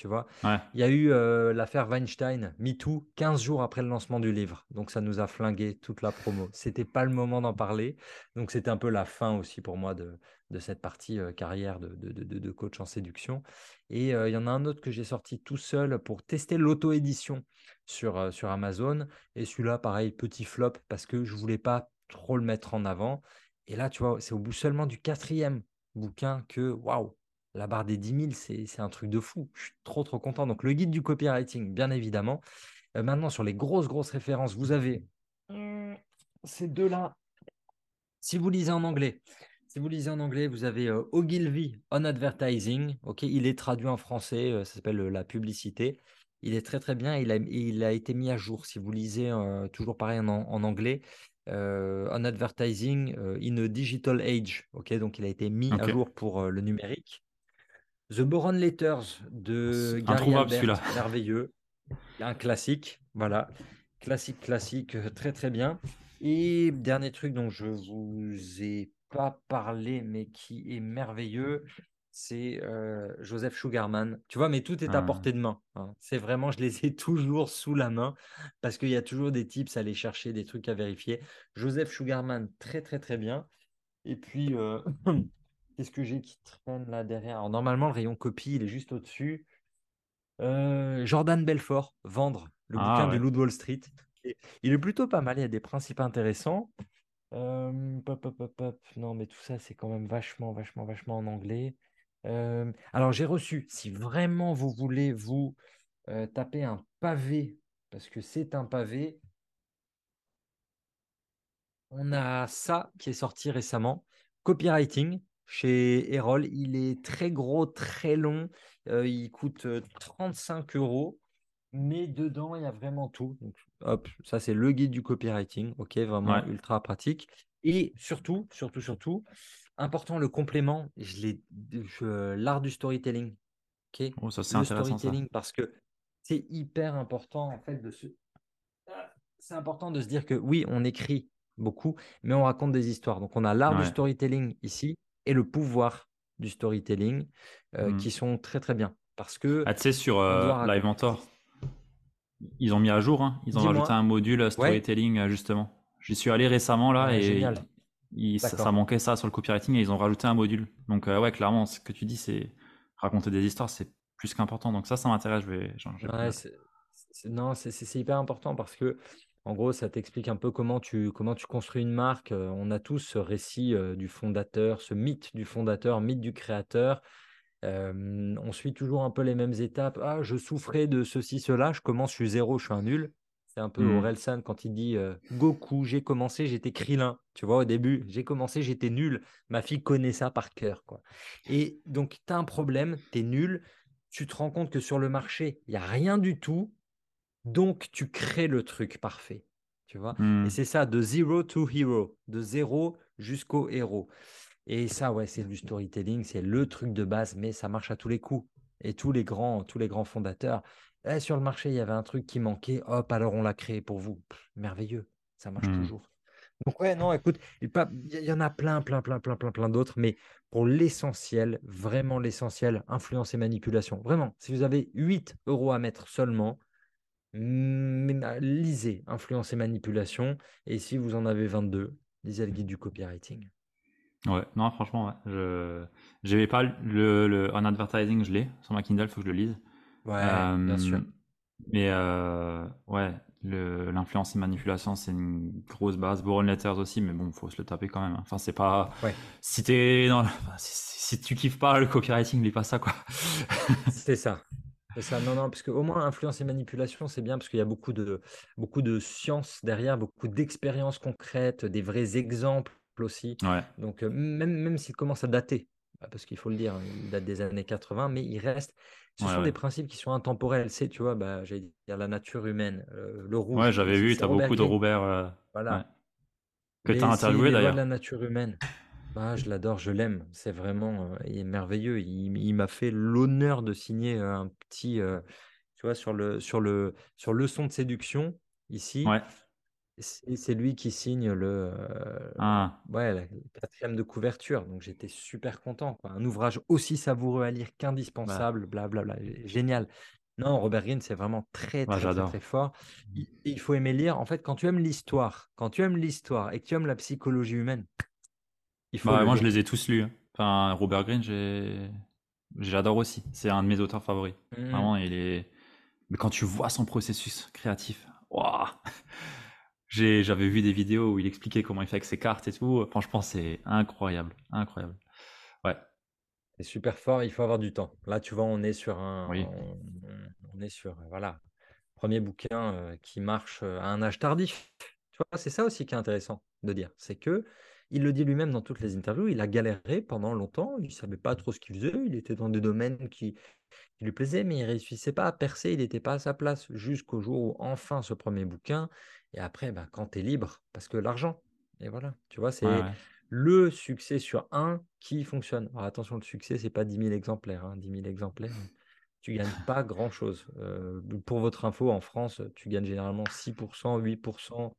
Tu vois? Ouais. Il y a eu euh, l'affaire Weinstein, MeToo, 15 jours après le lancement du livre. Donc ça nous a flingué toute la promo. C'était pas le moment d'en parler. Donc c'était un peu la fin aussi pour moi de, de cette partie euh, carrière de, de, de- de coach en séduction. Et euh, il y en a un autre que j'ai sorti tout seul pour tester l'auto-édition sur, sur Amazon. Et celui-là, pareil, petit flop parce que je voulais pas trop le mettre en avant. Et là, tu vois, c'est au bout seulement du quatrième bouquin que, waouh, la barre des 10 000, c'est un truc de fou. Je suis trop, trop content. Donc, le guide du copywriting, bien évidemment. Euh, maintenant, sur les grosses, grosses références, vous avez hum, ces deux-là. Si vous lisez en anglais, si vous lisez en anglais, vous avez euh, Ogilvy on Advertising. Ok, il est traduit en français, euh, ça s'appelle la publicité. Il est très très bien. Il a, il a été mis à jour. Si vous lisez toujours pareil en, en anglais, euh, on Advertising euh, in a Digital Age. Ok, donc il a été mis à jour pour euh, le numérique. The Boron Letters de Gary Albert, merveilleux. Un classique, voilà. Classique, classique, euh, très très bien. Et dernier truc dont je vous ai pas parlé, mais qui est merveilleux, c'est euh, Joseph Sugarman. Tu vois, mais tout est à Ah. portée de main. hein. C'est vraiment, je les ai toujours sous la main parce qu'il y a toujours des tips à aller chercher, des trucs à vérifier. Joseph Sugarman, très très très bien. Et puis, euh, qu'est-ce que j'ai qui traîne là derrière? Alors, normalement, le rayon copie, il est juste au-dessus. Euh, Jordan Belfort, Vendre, le Ah, bouquin ouais. du Loup de Wall Street. Et il est plutôt pas mal, il y a des principes intéressants. Euh, pop, pop, pop, pop. Non, mais tout ça, c'est quand même vachement, vachement, vachement en anglais. Euh, alors, j'ai reçu, si vraiment vous voulez vous taper un pavé, parce que c'est un pavé, on a ça qui est sorti récemment, Copywriting chez Erol. Il est très gros, très long. Euh, il coûte euh, 35 euros. Mais dedans, il y a vraiment tout. Donc, hop, ça, c'est le guide du copywriting. OK, vraiment Ouais. ultra pratique. Et surtout, surtout, surtout, important, le complément, je l'art du storytelling. OK, Oh, ça c'est le intéressant ça. storytelling, parce que c'est hyper important, en fait, de se. C'est important de se dire que oui, on écrit beaucoup, mais on raconte des histoires. Donc, on a l'art du storytelling ici et le pouvoir du storytelling euh, Mm. qui sont très, très bien. Parce que Ah, tu sais, sur euh, Live Mentor, ils ont mis à jour, hein. Ils ont rajouté un module euh, storytelling, justement. J'y suis allé récemment, là, Ouais, et il- ça, manquait ça sur le copywriting, et ils ont rajouté un module. Donc, euh, ouais, clairement, ce que tu dis, c'est raconter des histoires, c'est plus qu'important. Donc, ça, ça m'intéresse. Je vais, je non, c'est hyper important parce que, en gros, ça t'explique un peu comment tu, comment tu construis une marque. On a tous ce récit du fondateur, ce mythe du fondateur, mythe du créateur. on suit toujours un peu les mêmes étapes. Ah, je souffrais de ceci, cela. Je commence, je suis zéro, je suis un nul. C'est un peu Mmh. Orelsan quand il dit Goku, j'ai commencé, j'étais Krillin. Tu vois, au début, j'ai commencé, j'étais nul. Ma fille connaît ça par cœur. Quoi. Et donc, tu as un problème, tu es nul. Tu te rends compte que sur le marché, il n'y a rien du tout. Donc, tu crées le truc parfait. Tu vois? Mmh. Et c'est ça, de zero to hero, de zéro jusqu'au héros. Et ça, ouais, c'est du storytelling, c'est le truc de base, mais ça marche à tous les coups. Et tous les grands, tous les grands fondateurs, eh, sur le marché, il y avait un truc qui manquait, hop, alors on l'a créé pour vous. Pff, merveilleux, ça marche Mmh. toujours. Donc ouais, non, écoute, il y en a plein, plein, plein, plein, plein, plein d'autres, mais pour l'essentiel, vraiment l'essentiel, influence et manipulation. Vraiment, si vous avez 8 euros à mettre seulement, lisez influence et manipulation. Et si vous en avez 22, lisez le guide du copywriting. Ouais, non, franchement, ouais. Je j'avais pas le, le un advertising, je l'ai sur ma Kindle, faut que je le lise. Ouais, bien sûr. Euh, mais euh, ouais, l'influence et manipulation, c'est une grosse base. Boron Letters aussi, mais bon, faut se le taper quand même. hein. Enfin, c'est pas. Ouais. Si t'es dans, si, si tu kiffes pas le copywriting, lis pas ça, quoi. C'est ça. C'est ça. Non, non, parce qu'au moins, influence et manipulation, c'est bien parce qu'il y a beaucoup de, beaucoup de science derrière, beaucoup d'expériences concrètes, des vrais exemples aussi. Ouais, Donc, euh, même, même s'il commence à dater, bah, parce qu'il faut le dire, il date des années 80, mais il reste. Ce Ouais, sont ouais. des principes qui sont intemporels. C'est, tu vois, bah, j'allais dire la nature humaine, euh, le rouge. ouais, j'avais vu. c'est T'as beaucoup de. Robert, euh, Voilà. que t'as si, interviewé d'ailleurs. la nature humaine. Ah, je l'adore, je l'aime. C'est vraiment, euh, il est merveilleux. Il, il m'a fait l'honneur de signer euh, un petit, euh, tu vois, sur le, sur le, sur leçon de séduction ici. Ouais. C'est c'est lui qui signe le, Ah, ouais, la quatrième de couverture. Donc j'étais super content. quoi. Un ouvrage aussi savoureux à lire bah, qu'indispensable, blablabla. G- Génial. Non, Robert Greene, c'est vraiment très, ouais, très, très, j'adore. très fort. Il, il faut aimer lire. En fait, quand tu aimes l'histoire, quand tu aimes l'histoire et que tu aimes la psychologie humaine, il faut Bah, moi, je les ai tous lus. hein. Enfin, Robert Greene, j'adore aussi. C'est un de mes auteurs favoris. Mhm. Vraiment, il est. Mais quand tu vois son processus créatif, waouh! J'avais vu des vidéos où il expliquait comment il fait avec ses cartes et tout. Franchement, c'est incroyable, incroyable. Ouais, C'est super fort, il faut avoir du temps. Là, tu vois, on est sur un, oui, on, on est sur, voilà, premier bouquin euh, qui marche euh, à un âge tardif. Tu vois, c'est ça aussi qui est intéressant de dire. C'est que il le dit lui-même dans toutes les interviews, il a galéré pendant longtemps, il ne savait pas trop ce qu'il faisait, il était dans des domaines qui, qui lui plaisaient, mais il ne réussissait pas à percer, il n'était pas à sa place jusqu'au jour où enfin ce premier bouquin. Et après, bah, quand tu es libre, parce que l'argent, et voilà, tu vois, ouais, c'est ouais. le succès sur un qui fonctionne. Alors attention, le succès, c'est pas 10 000 exemplaires. hein. 10 000 exemplaires, tu gagnes pas grand-chose. Euh, pour votre info, en France, tu gagnes généralement 6%, 8%,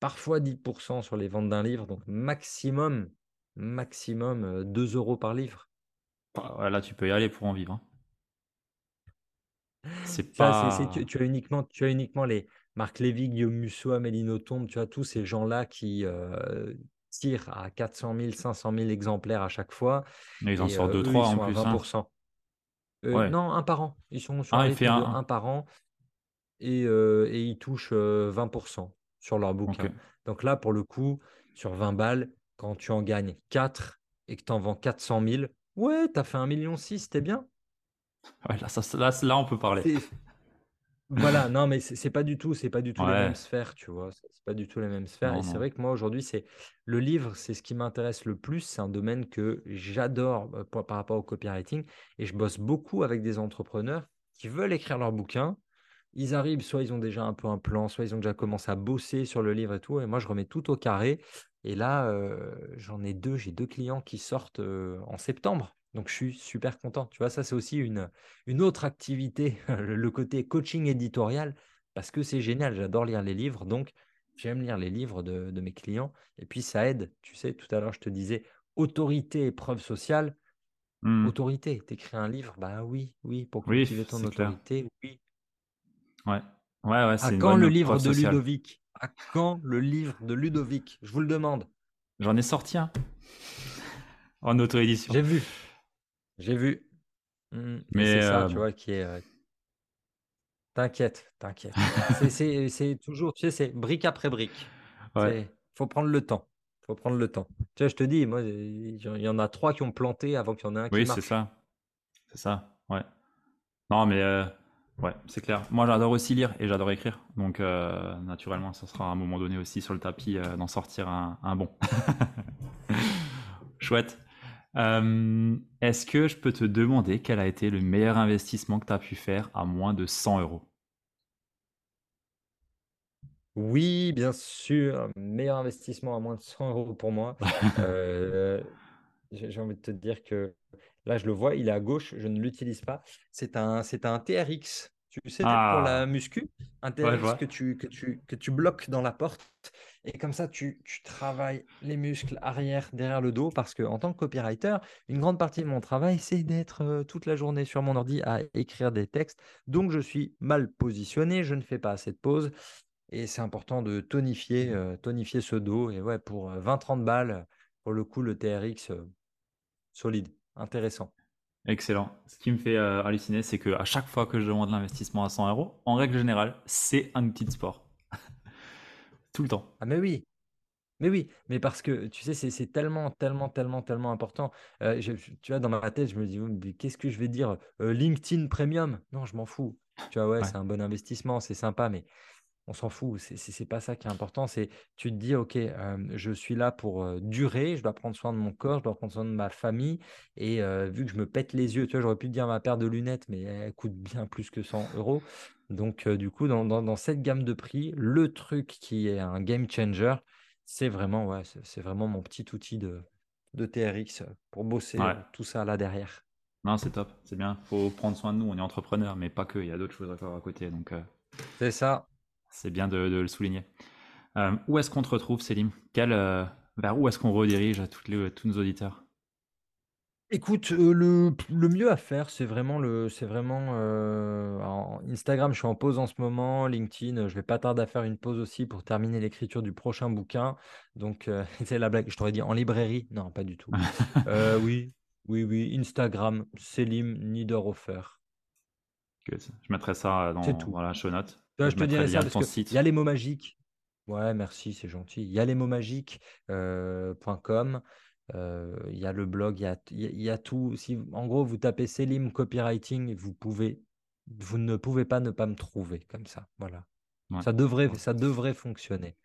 parfois 10% sur les ventes d'un livre. Donc maximum, maximum euh, 2 euros par livre. Ah, ouais, là, tu peux y aller pour en vivre. hein. C'est tu, as uniquement, tu as uniquement les Marc Lévy, Guillaume Musso, Amélie Nothomb, tu as tous ces gens-là qui euh, tirent à 400 000, 500 000 exemplaires à chaque fois. Mais ils en sortent euh, deux, eux, trois ils en à plus, hein. 20%. Euh, Ouais. non, un par an. Ils sont sur Ah, un un, par an et, euh, et ils touchent euh, 20% sur leur bouquin. Donc là, pour le coup, sur 20 balles, quand tu en gagnes 4 et que tu en vends 400 000, ouais, tu as fait 1,6 million, c'était bien. Ouais, là, ça, là, là, on peut parler. Voilà, non, mais c'est pas du tout, c'est pas du tout les mêmes Ouais. sphères, tu vois. C'est pas du tout les mêmes sphères. Non, Et c'est vrai que moi aujourd'hui, c'est le livre, c'est ce qui m'intéresse le plus. C'est un domaine que j'adore euh, par par rapport au copywriting. Et je bosse beaucoup avec des entrepreneurs qui veulent écrire leur bouquin. Ils arrivent, soit ils ont déjà un peu un plan, soit ils ont déjà commencé à bosser sur le livre et tout. Et moi, je remets tout au carré. Et là, euh, j'en ai deux, j'ai deux clients qui sortent euh, en septembre. Donc, je suis super content. Tu vois, ça, c'est aussi une, une autre activité, le côté coaching éditorial, parce que c'est génial. J'adore lire les livres. Donc, j'aime lire les livres de, de mes clients. Et puis, ça aide. Tu sais, tout à l'heure, je te disais, autorité et preuve sociale. Hmm. Autorité, t'écris un livre, bah oui, oui, pour Oui, cultiver ton c'est clair. autorité, oui. Ouais. Ouais, ouais, À quand le livre de sociale. Ludovic? À quand le livre de Ludovic? Je vous le demande. J'en ai sorti un en auto-édition. J'ai vu, j'ai vu. Mm, Et Mais c'est ça, euh, tu vois, qui est. euh, T'inquiète, t'inquiète. C'est, toujours, tu sais, c'est brique après brique. Ouais. Faut prendre le temps. Faut prendre le temps. Tu vois, je te dis, moi, il y en a trois qui ont planté avant qu'il y en ait un qui Oui, c'est ça. C'est ça, ouais. Non, mais euh, ouais, c'est clair. Moi, j'adore aussi lire et j'adore écrire. Donc, euh, naturellement, ça sera à un moment donné aussi sur le tapis euh, d'en sortir un, un bon. Chouette. Euh, Est-ce que je peux te demander quel a été le meilleur investissement que tu as pu faire à moins de 100 euros? Oui, bien sûr, meilleur investissement à moins de 100 euros pour moi. J'ai envie de te dire que là, je le vois, il est à gauche, je ne l'utilise pas. C'est un, c'est un TRX, tu sais, pour la Ah, muscu, un ouais, TRX que tu, que tu, que tu bloques dans la porte. Et comme ça, tu, tu travailles les muscles arrière, derrière le dos, parce que en tant que copywriter, une grande partie de mon travail, c'est d'être euh, toute la journée sur mon ordi à écrire des textes. Donc, je suis mal positionné, je ne fais pas assez de pauses. Et c'est important de tonifier, euh, tonifier ce dos. Et ouais, pour 20-30 balles, pour le coup, le TRX, euh, solide, intéressant. Excellent. Ce qui me fait euh, halluciner, c'est que à chaque fois que je demande l'investissement à 100 euros, en règle générale, c'est un outil de sport. Tout le temps. Ah, mais oui, mais oui, mais parce que tu sais, c'est tellement, tellement, tellement, tellement important. Euh, je- tu vois, dans ma tête, je me dis, Oui, mais qu'est-ce que je vais dire? Euh, LinkedIn Premium? Non, je m'en fous. Tu vois, ouais, Ouais. c'est un bon investissement, c'est sympa, mais On s'en fout, c'est pas ça qui est important. C'est tu te dis, ok, euh, je suis là pour euh, durer, je dois prendre soin de mon corps, je dois prendre soin de ma famille. Et euh, vu que je me pète les yeux, tu vois, j'aurais pu te dire ma paire de lunettes, mais elle coûte bien plus que 100 euros. Donc, du coup, dans, dans- dans cette gamme de prix, le truc qui est un game changer, c'est vraiment, ouais, c'est vraiment mon petit outil de, de TRX pour bosser Ouais. tout ça là derrière. Non, c'est top. C'est bien. Faut prendre soin de nous. On est entrepreneur, mais pas que. Il y a d'autres choses à faire à côté. Donc, C'est ça. C'est bien de, de le souligner. Euh, où est-ce qu'on te retrouve, Célim Quel, euh, Vers où est-ce qu'on redirige les, tous nos auditeurs? Écoute, euh, le, le mieux à faire, c'est vraiment le, c'est vraiment euh, en- Instagram. Je suis en pause en ce moment. LinkedIn, je vais pas tarder à faire une pause aussi pour terminer l'écriture du prochain bouquin. Donc, euh, c'est la blague. Je t'aurais dit en librairie? Non, pas du tout. Oui, oui, oui. Instagram, Selim Niederhofer. Good. Je mettrai ça dans, tout. dans la show note. Je je te dirais ça parce qu'il y a les mots magiques. Ouais, merci, c'est gentil. Il y a les mots magiques euh, euh, il y a le blog, il y a, il y tout. Si, en gros, vous tapez Selim Copywriting, vous pouvez, vous ne pouvez pas ne pas me trouver comme ça. Voilà. Ouais. Ça devrait, ça devrait fonctionner.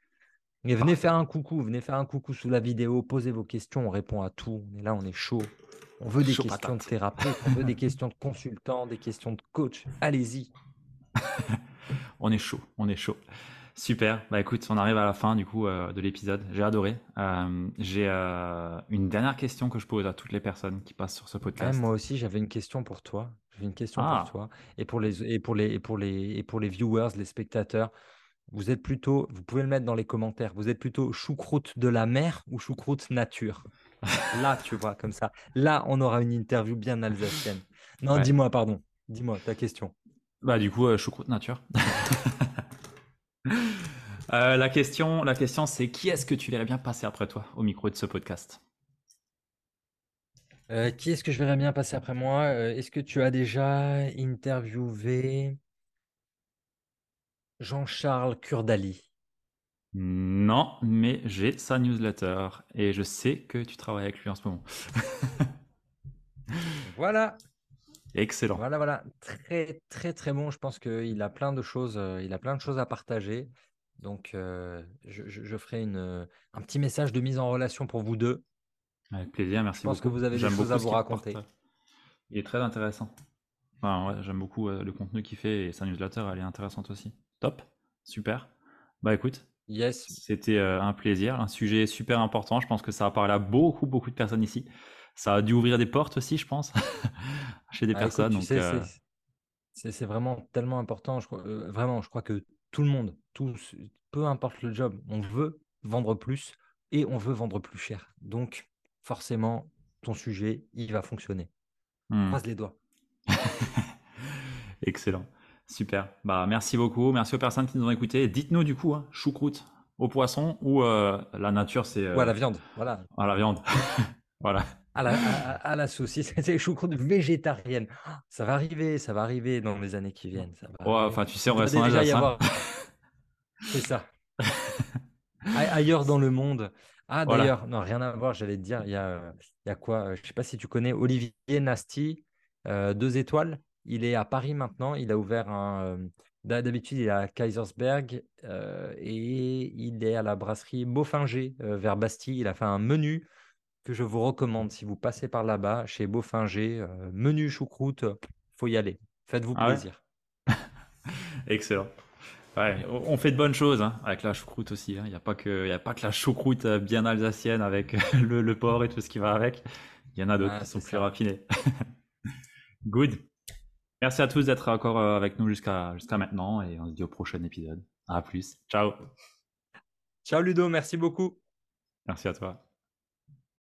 Et venez Parfait. faire un coucou, venez faire un coucou sous la vidéo, posez vos questions, on répond à tout. On est là, on est chaud. On veut des Chaud questions de thérapeute, on veut des questions de consultant, des questions de coach. Allez-y. On est chaud, on est chaud. Super. Bah écoute, on arrive à la fin du coup euh, de l'épisode. J'ai adoré. Euh, J'ai euh, une dernière question que je pose à toutes les personnes qui passent sur ce Ouais, podcast. moi aussi, j'avais une question pour toi. J'avais une question pour Ah, toi et pour les et pour les et pour les et pour les viewers, les spectateurs. Vous êtes plutôt, vous pouvez le mettre dans les commentaires. Vous êtes plutôt choucroute de la mer ou choucroute nature? Là, tu vois, comme ça. Là, on aura une interview bien alsacienne. Non, ouais. dis-moi, pardon. Dis-moi ta question. Bah du coup, euh, choucroute nature. Euh, la question, la question, c'est qui est-ce que tu verrais bien passer après toi au micro de ce podcast? Euh, qui est-ce que je verrais bien passer après moi? Euh, est-ce que tu as déjà interviewé Jean-Charles Kurdali? Non, mais j'ai sa newsletter et je sais que tu travailles avec lui en ce moment. Voilà. Excellent. Voilà, voilà, très, très, très bon. Je pense qu'il a plein de choses, euh, il a plein de choses à partager. Donc, euh, je, je- je ferai une, euh, un petit message de mise en relation pour vous deux. Avec plaisir, Je merci pense que beaucoup. vous avez des choses beaucoup à vous raconter. porte. Il est très intéressant. Enfin, ouais, j'aime beaucoup le contenu qu'il fait et sa newsletter, elle est intéressante aussi. Top, super. Bah écoute, Yes, c'était un plaisir, un sujet super important. Je pense que ça a parlé à beaucoup, beaucoup de personnes ici. Ça a dû ouvrir des portes aussi, je pense, chez des Ah, personnes. tu Donc, sais, euh, c'est, vraiment tellement important. Je crois, euh, vraiment, je crois que tout le monde, tous, peu importe le job, on veut vendre plus et on veut vendre plus cher. Donc, forcément, ton sujet, il va fonctionner. hmm. Croise les doigts. Excellent. Super. Bah, merci beaucoup. Merci aux personnes qui nous ont écoutés. Dites-nous du coup, hein, choucroute au poisson ou euh, la nature, c'est Ou à euh, la viande, voilà. à la viande. voilà. À la, à, à- la saucisse, c'est choucroute végétarienne. Ça va arriver, ça va arriver dans les années qui viennent. Ça va Ouais, enfin, tu sais, on reste en avoir. C'est ça. Ailleurs dans le monde. Ah, Voilà. d'ailleurs, non, rien à voir, j'allais te dire, il y a, euh, il y a quoi? euh, Je sais pas si tu connais Olivier Nasty. deux étoiles. Il est à Paris maintenant. Il a ouvert un. D'habitude, il est à Kaisersberg et il est à la brasserie Beaufinger vers Bastille. Il a fait un menu que je vous recommande si vous passez par là-bas chez Beaufinger. menu choucroute, faut y aller. Faites-vous ah plaisir. Excellent. on fait de bonnes choses hein, avec la choucroute aussi. Hein. Il n'y a, pas que, a pas que la choucroute bien alsacienne avec le, porc et tout ce qui va avec. Il y en a d'autres qui sont plus raffinés. Good. Merci à tous d'être encore euh, avec nous jusqu'à jusqu'à maintenant et on se dit au prochain épisode. À plus. Ciao. Ciao Ludo, merci beaucoup. Merci à toi.